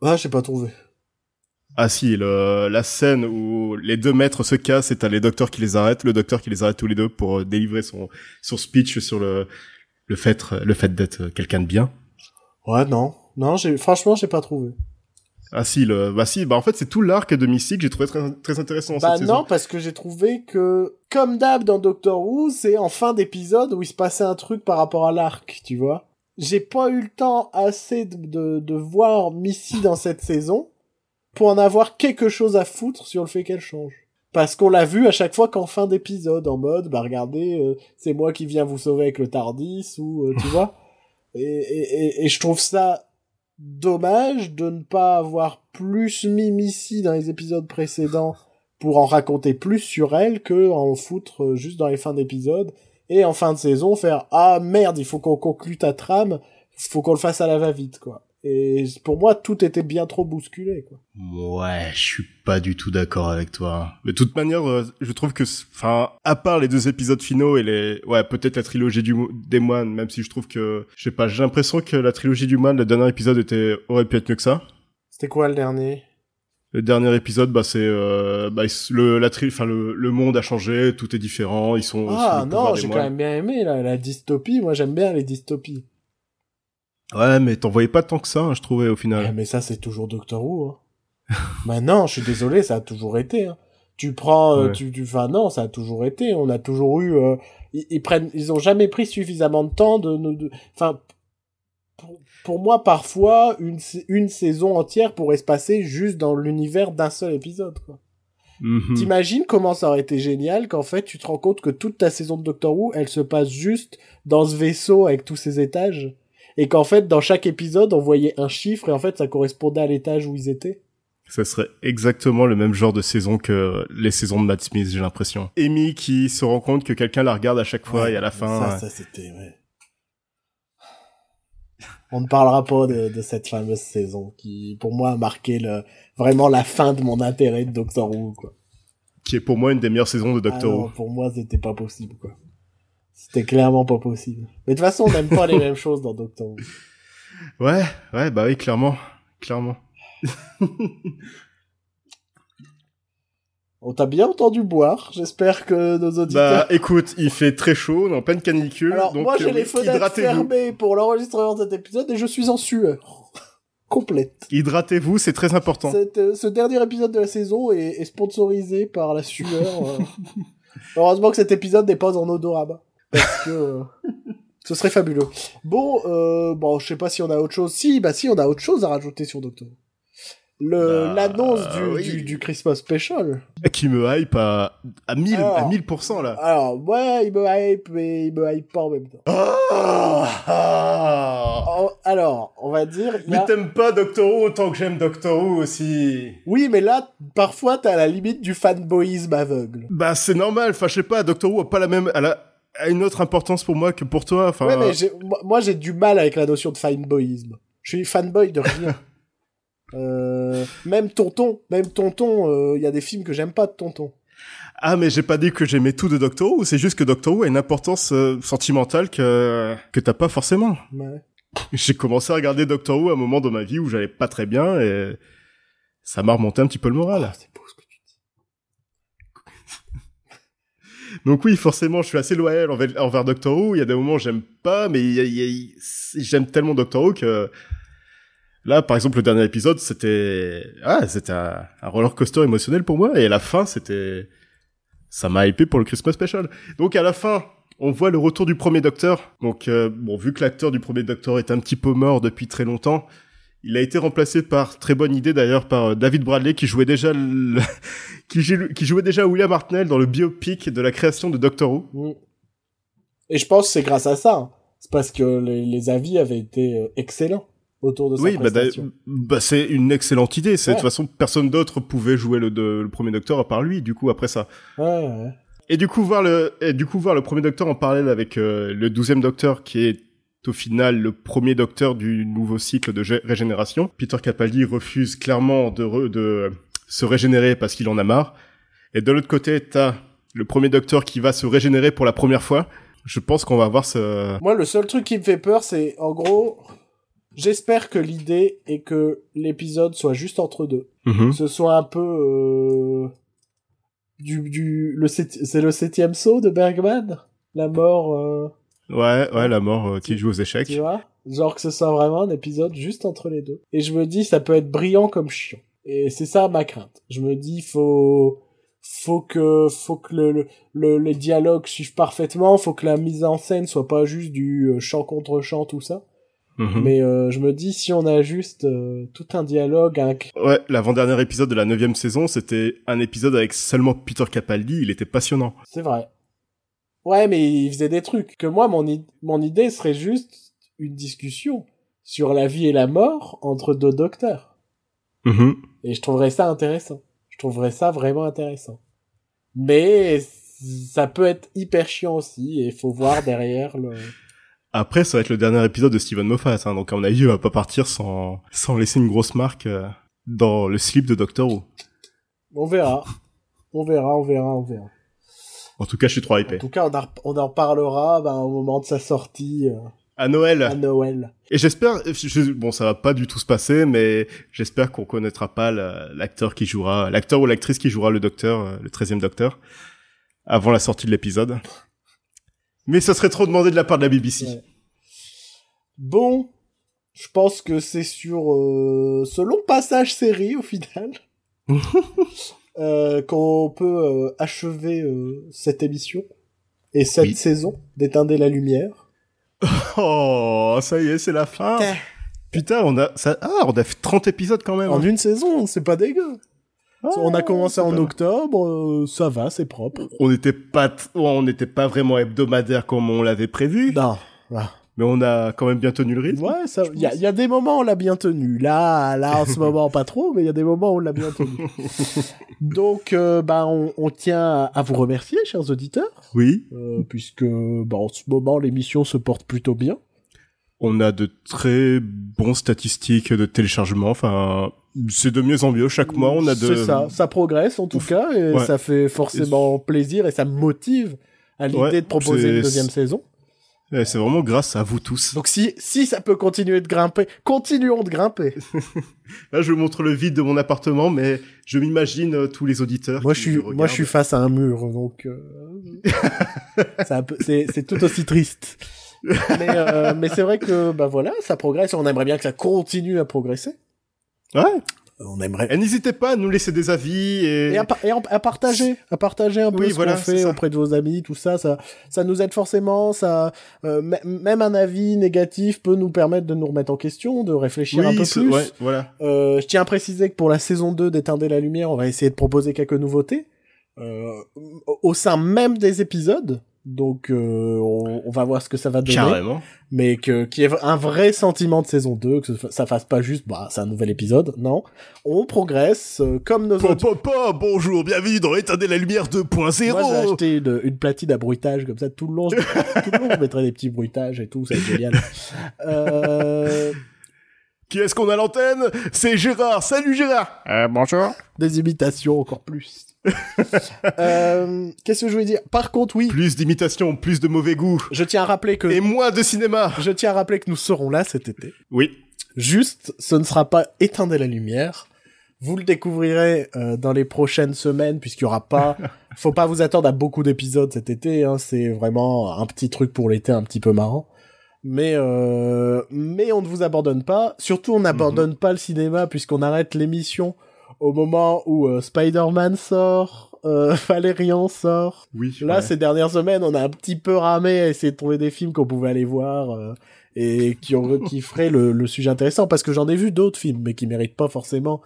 Ah, j'ai pas trouvé. Ah si, le, la scène où les deux maîtres se cassent et t'as les docteurs qui les arrêtent, le docteur qui les arrête tous les deux pour euh, délivrer son son speech sur le le fait le fait d'être quelqu'un de bien. Ouais, non. Non, j'ai, franchement, j'ai pas trouvé. Ah si, le, bah si, bah en fait c'est tout l'arc de Mystique que j'ai trouvé très, très intéressant Bah cette non, saison. parce que j'ai trouvé que, comme d'hab dans Doctor Who, c'est en fin d'épisode où il se passait un truc par rapport à l'arc, tu vois. J'ai pas eu le temps assez de, de, de voir Missy dans cette saison pour en avoir quelque chose à foutre sur le fait qu'elle change. Parce qu'on l'a vu à chaque fois qu'en fin d'épisode, en mode, bah regardez, euh, c'est moi qui viens vous sauver avec le Tardis, ou euh, tu vois. Et, et, et, et je trouve ça dommage de ne pas avoir plus mis Missy dans les épisodes précédents pour en raconter plus sur elle que en foutre euh, juste dans les fins d'épisode et en fin de saison faire ah merde il faut qu'on conclue ta trame faut qu'on le fasse à la va vite quoi et pour moi tout était bien trop bousculé quoi Ouais, je suis pas du tout d'accord avec toi. Mais de toute manière, euh, je trouve que, enfin, à part les deux épisodes finaux et les, ouais, peut-être la trilogie du, des moines, même si je trouve que, je sais pas, j'ai l'impression que la trilogie du moine, le dernier épisode était, aurait pu être mieux que ça. c'était quoi le dernier? Le dernier épisode, bah c'est, euh, bah le, la tri, enfin le, le monde a changé, tout est différent, ils sont. ah pouvoir non j'ai quand même bien aimé la, la dystopie moi j'aime bien les dystopies Ouais, mais t'en voyais pas tant que ça, hein, je trouvais au final. mais ça c'est toujours Doctor Who hein. bah non je suis désolé ça a toujours été hein. tu prends euh, Ouais. tu tu enfin non ça a toujours été on a toujours eu euh, ils, ils prennent ils ont jamais pris suffisamment de temps de de- de- enfin pour, pour moi parfois une une saison entière pourrait se passer juste dans l'univers d'un seul épisode quoi Mhm. T'imagines comment ça aurait été génial qu'en fait tu te rends compte que toute ta saison de Doctor Who elle se passe juste dans ce vaisseau avec tous ces étages? Et qu'en fait dans chaque épisode on voyait un chiffre et en fait ça correspondait à l'étage où ils étaient. Ça serait exactement le même genre de saison que les saisons de Matt Smith, j'ai l'impression. Amy qui se rend compte que quelqu'un la regarde à chaque fois Ouais, et à la fin. Ça, euh, ça c'était ouais. On ne parlera pas de, de cette fameuse saison qui pour moi a marqué le vraiment la fin de mon intérêt de Doctor Who quoi. qui est pour moi une des meilleures saisons de Doctor Ah Who. pour moi, c'était pas possible, quoi. C'était clairement pas possible. Mais de toute façon, on n'aime pas les mêmes choses dans Doctor Who. Ouais, ouais, bah oui, clairement, clairement. On t'a bien entendu boire. J'espère que nos Bah auditeurs... écoute, il fait très chaud, on est en pleine canicule, Alors, donc moi, j'ai euh, les fenêtres fermées pour l'enregistrement de cet épisode et je suis en sueur. Complète. Hydratez-vous, c'est très important. Cette, euh, ce dernier épisode de la saison est, est sponsorisé par la sueur. euh. Heureusement que cet épisode n'est pas en odorama. Parce que... Ce serait fabuleux. Bon, euh, bon, je sais pas si on a autre chose. Si, bah si, on a autre chose à rajouter sur Doctor. Who. Le Bah, l'annonce du, oui. du, du Christmas special. Qui me hype à, à 1000, Alors. à 1000% là. Alors, ouais, il me hype, mais il me hype pas en même temps. Ah, ah. Oh, alors, on va dire, Mais a... t'aimes pas Doctor Who autant que j'aime Doctor Who aussi. oui, mais là, parfois, t'as la limite du fanboyisme aveugle. Bah c'est normal, enfin je sais pas, Doctor Who a pas la même, elle a, a une autre importance pour moi que pour toi, enfin. Ouais, mais moi, j'ai du mal avec la notion de fanboyisme. Je suis fanboy de rien. Euh, même Tonton, même Tonton, il y a des films que j'aime pas de Tonton. Ah mais j'ai pas dit que j'aimais tout de Doctor Who, c'est juste que Doctor Who a une importance euh, sentimentale que que t'as pas forcément. Ouais. J'ai commencé à regarder Doctor Who à un moment dans ma vie où j'allais pas très bien et ça m'a remonté un petit peu le moral. Ah, c'est beau ce que tu dis. Donc oui, forcément, je suis assez loyal envers, Doctor Who. Il y a des moments j'aime pas, mais j'aime tellement Doctor Who que Là, par exemple, le dernier épisode, c'était ah, c'était un, un roller coaster émotionnel pour moi, et à la fin, c'était ça m'a hypé pour le Christmas Special. Donc à la fin, on voit le retour du premier Docteur. Donc euh, bon, vu que l'acteur du premier Docteur est un petit peu mort depuis très longtemps, il a été remplacé par très bonne idée d'ailleurs par euh, David Bradley qui jouait déjà le... qui, qui jouait déjà William Hartnell dans le biopic de la création de Doctor Who. Mm. Et je pense que c'est grâce à ça. Hein. C'est parce que les, les avis avaient été euh, excellents autour de sa oui, bah, prestation. bah, c'est une excellente idée. C'est de toute façon personne d'autre pouvait jouer le, de, le premier Docteur à part lui. Du coup, après ça. Ouais, ouais. Et du coup voir le, et du coup voir le premier Docteur en parallèle avec euh, le douzième Docteur qui est au final le premier Docteur du nouveau cycle de régénération. Peter Capaldi refuse clairement de, re, de se régénérer parce qu'il en a marre. Et de l'autre côté, t'as le premier Docteur qui va se régénérer pour la première fois. Je pense qu'on va voir ce. Moi, le seul truc qui me fait peur, c'est en gros, J'espère que l'idée est que l'épisode soit juste entre deux. Mm Que ce soit un peu euh, du du le c'est le septième saut de Bergman, la mort. Euh, ouais ouais la mort euh, qui joue aux échecs. Tu vois, genre que ce soit vraiment un épisode juste entre les deux. Et je me dis ça peut être brillant comme chiant. Et c'est ça ma crainte. Je me dis faut faut que faut que le, le, les dialogues suivent parfaitement, faut que la mise en scène soit pas juste du euh, chant contre chant tout ça. Mhm. Mais euh, je me dis si on a juste euh, tout un dialogue, un... Ouais, l'avant-dernier épisode de la neuvième saison, c'était un épisode avec seulement Peter Capaldi, il était passionnant. C'est vrai. Ouais, mais il faisait des trucs. Que moi, mon, mon idée serait juste une discussion sur la vie et la mort entre deux docteurs. Mhm. Et je trouverais ça intéressant. Je trouverais ça vraiment intéressant. Mais ça peut être hyper chiant aussi, et il faut voir derrière le... Après, ça va être le dernier épisode de Steven Moffat, hein, donc à mon avis, il va pas partir sans, sans laisser une grosse marque euh, dans le slip de Doctor Who. On verra. On verra, on verra, on verra. En tout cas, je suis trop En hypé. tout cas, on, en- on en parlera ben, au moment de sa sortie euh, À Noël. à Noël. Et j'espère, je- bon, ça va pas du tout se passer, mais j'espère qu'on connaîtra pas l'acteur qui jouera, l'acteur ou l'actrice qui jouera le Docteur, euh, le 13e Docteur, avant la sortie de l'épisode. Mais ça serait trop demandé de la part de la BBC. Ouais. Bon, je pense que c'est sur euh, ce long passage série au final euh, qu'on peut euh, achever euh, cette émission et cette Oui. saison d'éteindre la lumière. Oh, ça y est, c'est la fin. Putain. Putain, on a, ça, ah, on a fait 30 épisodes quand même. En hein. une saison, c'est pas dégueu. Ah, on a commencé en octobre, euh, ça va, c'est propre. On n'était pas, t- on n'était pas vraiment hebdomadaire comme on l'avait prévu, Non, voilà. Mais on a quand même bien tenu le rythme. Ouais, ça, il y, a- pense. y a des moments où on l'a bien tenu. Là, là, en ce moment, pas trop, mais il y a des moments où on l'a bien tenu. Donc, euh, bah, on, on tient à vous remercier, chers auditeurs, Oui, euh, puisque, bah, en ce moment, l'émission se porte plutôt bien. on a de très bons statistiques de téléchargement. Enfin, c'est de mieux en mieux. Chaque mois, on a de. C'est ça, ça progresse en tout Ouf. cas, et Ouais. ça fait forcément plaisir et ça me motive à l'idée Ouais, de proposer une deuxième saison. Ouais, C'est vraiment grâce à vous tous. Donc si, si ça peut continuer de grimper, continuons de grimper. Là, je vous montre le vide de mon appartement, mais je m'imagine euh, tous les auditeurs. Moi qui je suis, moi je suis face à un mur, donc euh, c'est tout aussi triste. mais euh, mais c'est vrai que bah voilà, ça progresse. On aimerait bien que ça continue à progresser. Ouais. On aimerait Et n'hésitez pas à nous laisser des avis et. et à, et partager, à partager un peu Oui, ce voilà, qu'on fait auprès de vos amis, tout ça, ça, ça nous aide forcément. Ça, euh, même un avis négatif peut nous permettre de nous remettre en question, de réfléchir un peu plus. ouais, voilà. Euh, je tiens à préciser que pour la saison 2 d'Éteindre la lumière, on va essayer de proposer quelques nouveautés euh, au sein même des épisodes. Donc euh, on, on va voir ce que ça va donner, Carrément. mais que qu'il y ait un vrai sentiment de saison 2, que ça fasse pas juste bah c'est un nouvel épisode, non. On progresse euh, comme nos autres. Papa, bonjour, bienvenue dans Éteindre la lumière 2.0. Moi j'ai acheté une, une platine à bruitage comme ça tout le long. Je, tout le long je mettrai des petits bruitages et tout, ça va être génial. Euh, Qui est-ce qu'on a à l'antenne? C'est Gérard. Salut Gérard. Euh, bonjour. des imitations encore plus. Euh, Qu'est-ce que je voulais dire? Par contre, oui, Plus d'imitations, plus de mauvais goût je tiens à rappeler que et moins de cinéma. je tiens à rappeler que nous serons là cet été. Oui. Juste, ce ne sera pas éteindre la lumière. Vous le découvrirez euh, dans les prochaines semaines puisqu'il y aura pas. Faut pas vous attendre à beaucoup d'épisodes cet été. Hein, c'est vraiment un petit truc pour l'été, un petit peu marrant. Mais euh, mais on ne vous abandonne pas. Surtout, on n'abandonne Mhm. pas le cinéma puisqu'on arrête l'émission au moment où euh, Spider-Man sort, euh, Valérian sort. Oui. Là, ouais. ces dernières semaines, on a un petit peu ramé à essayer de trouver des films qu'on pouvait aller voir euh, et qui, ont, qui feraient le, le sujet intéressant. Parce que j'en ai vu d'autres films, mais qui méritent pas forcément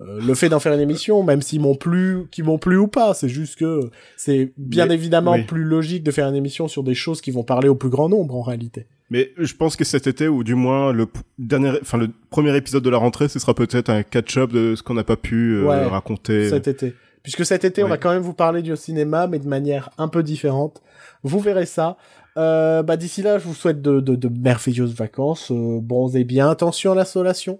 euh, le fait d'en faire une émission, même s'ils m'ont plu, qui m'ont plu ou pas. C'est juste que c'est bien Mais- évidemment oui. plus logique de faire une émission sur des choses qui vont parler au plus grand nombre en réalité. Mais je pense que cet été, ou du moins le dernier, enfin le premier épisode de la rentrée, ce sera peut-être un catch-up de ce qu'on n'a pas pu euh, Ouais, raconter. cet été. Puisque cet été, on va quand même vous parler du cinéma, mais de manière un peu différente. Vous verrez ça. Euh, bah, d'ici là, je vous souhaite de, de, de merveilleuses vacances. Euh, bronzez bien. Attention à l'insolation.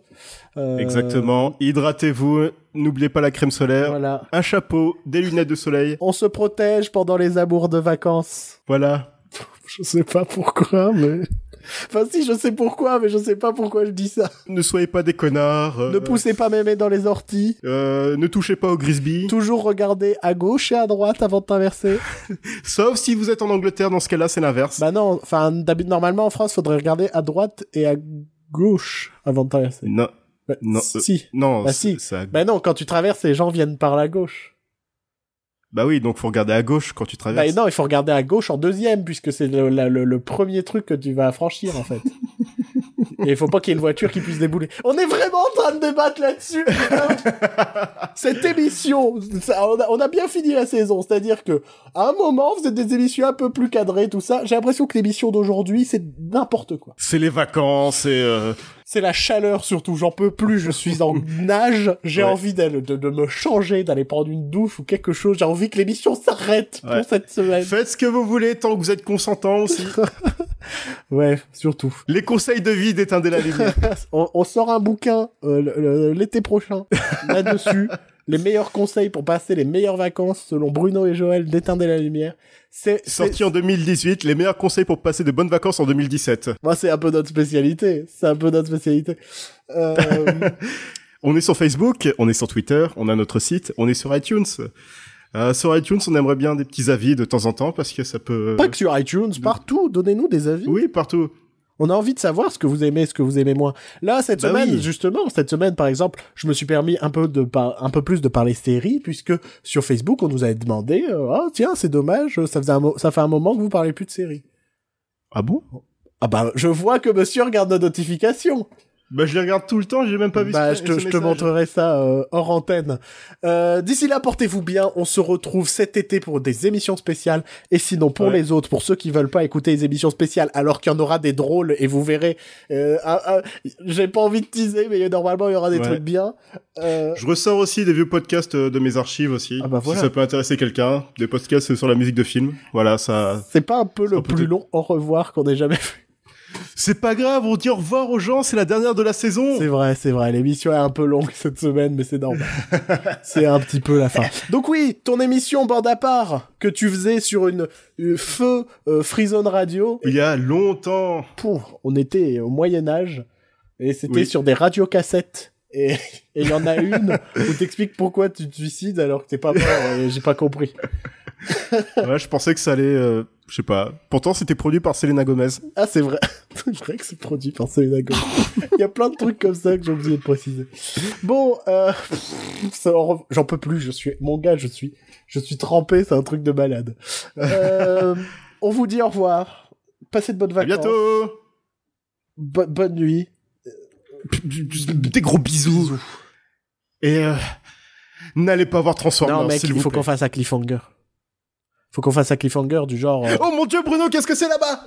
Euh, Exactement. Hydratez-vous. N'oubliez pas la crème solaire. Voilà. Un chapeau, des lunettes de soleil. On se protège pendant les amours de vacances. Voilà. Je sais pas pourquoi, mais... Enfin si, je sais pourquoi, mais je sais pas pourquoi je dis ça. Ne soyez pas des connards. euh, Ne poussez pas mémé dans les orties. euh, ne touchez pas au Grisby. Toujours regarder à gauche et à droite avant de traverser. Sauf si vous êtes en Angleterre, dans ce cas-là, c'est l'inverse. Bah non, enfin, d'habitude, normalement, en France, faudrait regarder à droite et à gauche avant de traverser. non, Bah, non, euh, Si. non, Bah si. ça- Bah non, quand tu traverses, les gens viennent par la gauche. Bah oui, donc faut regarder à gauche quand tu Bah traverses. non, il faut regarder à gauche en deuxième, puisque c'est le, la- le, le premier truc que tu vas franchir, en fait. Et il faut pas qu'il y ait une voiture qui puisse débouler. On est vraiment en train de débattre là-dessus. Cette émission, ça, on, a, on a bien fini la saison. C'est-à-dire que, à un moment, vous êtes des émissions un peu plus cadrées, tout ça. J'ai l'impression que l'émission d'aujourd'hui, c'est n'importe quoi. C'est les vacances et euh, C'est la chaleur surtout, j'en peux plus, je suis en nage, j'ai Ouais. envie d'aller- de, de me changer, d'aller prendre une douche ou quelque chose, j'ai envie que l'émission s'arrête Ouais. pour cette semaine. faites ce que vous voulez tant que vous êtes consentant aussi. Ouais, surtout. les conseils de vie d'éteindre la lumière. on, on sort un bouquin euh, l'été prochain là-dessus, les meilleurs conseils pour passer les meilleures vacances selon Bruno et Joël d'éteindre la lumière. C'est Sorti en 2018, les meilleurs conseils pour passer de bonnes vacances en 2017. moi c'est un peu notre spécialité, c'est un peu notre spécialité. Euh, On est sur Facebook, on est sur Twitter, on a notre site, on est sur iTunes. Euh, sur iTunes, on aimerait bien des petits avis de temps en temps parce que ça peut. pas que sur iTunes, partout, donnez-nous des avis. Oui, partout. On a envie de savoir ce que vous aimez, ce que vous aimez moins. Là, cette Bah semaine, oui. justement, cette semaine, par exemple, je me suis permis un peu de par- un peu plus de parler séries, puisque sur Facebook, on nous avait demandé, euh, ah tiens, c'est dommage, ça faisait un mo- ça fait un moment que vous parlez plus de séries. Ah bon? Ah bah, je vois que monsieur regarde nos notifications. Bah je les regarde tout le temps, j'ai même pas vu. bah, ce- je te, je montrerai ça euh, hors antenne. Euh, D'ici là, portez-vous bien. On se retrouve cet été pour des émissions spéciales. Et sinon, pour Ouais. les autres, pour ceux qui veulent pas écouter les émissions spéciales, alors qu'il y en aura des drôles et vous verrez. Euh, un- un- J'ai pas envie de teaser, mais normalement il y aura des Ouais. trucs bien. Euh, Je ressors aussi des vieux podcasts euh, de mes archives aussi. Ah bah voilà. Si ça peut intéresser quelqu'un, des podcasts sur la musique de film. Voilà, ça. c'est pas un peu le plus long au revoir qu'on ait jamais fait. C'est pas grave, on dit au revoir aux gens, c'est la dernière de la saison. C'est vrai, c'est vrai. L'émission est un peu longue cette semaine, mais c'est normal. c'est un petit peu la fin. Donc oui, ton émission bande à part que tu faisais sur une, une feu euh, Freezone Radio. Il y a longtemps. Pouf, on était au Moyen Âge et c'était Oui. sur des radiocassettes. Et il y en a une où t'expliques pourquoi tu te suicides alors que t'es pas mort et j'ai pas compris. ouais, je pensais que ça allait, euh, je sais pas. Pourtant, c'était produit par Selena Gomez. Ah c'est vrai, c'est vrai que c'est produit par Selena Gomez. Il y a plein de trucs comme ça que j'ai oublié de préciser. Bon, euh, j'en peux plus. Je suis mon gars, je suis, je suis trempé. C'est un truc de malade. Euh, on vous dit au revoir. Passez de bonnes À vacances. bientôt. Bo- bonne nuit. Des gros bisous. Et euh, n'allez pas voir Transformers, non mec, il vous faut qu'on fasse un cliffhanger faut qu'on fasse un cliffhanger du genre. Euh, oh mon dieu, Bruno, qu'est-ce que c'est là-bas?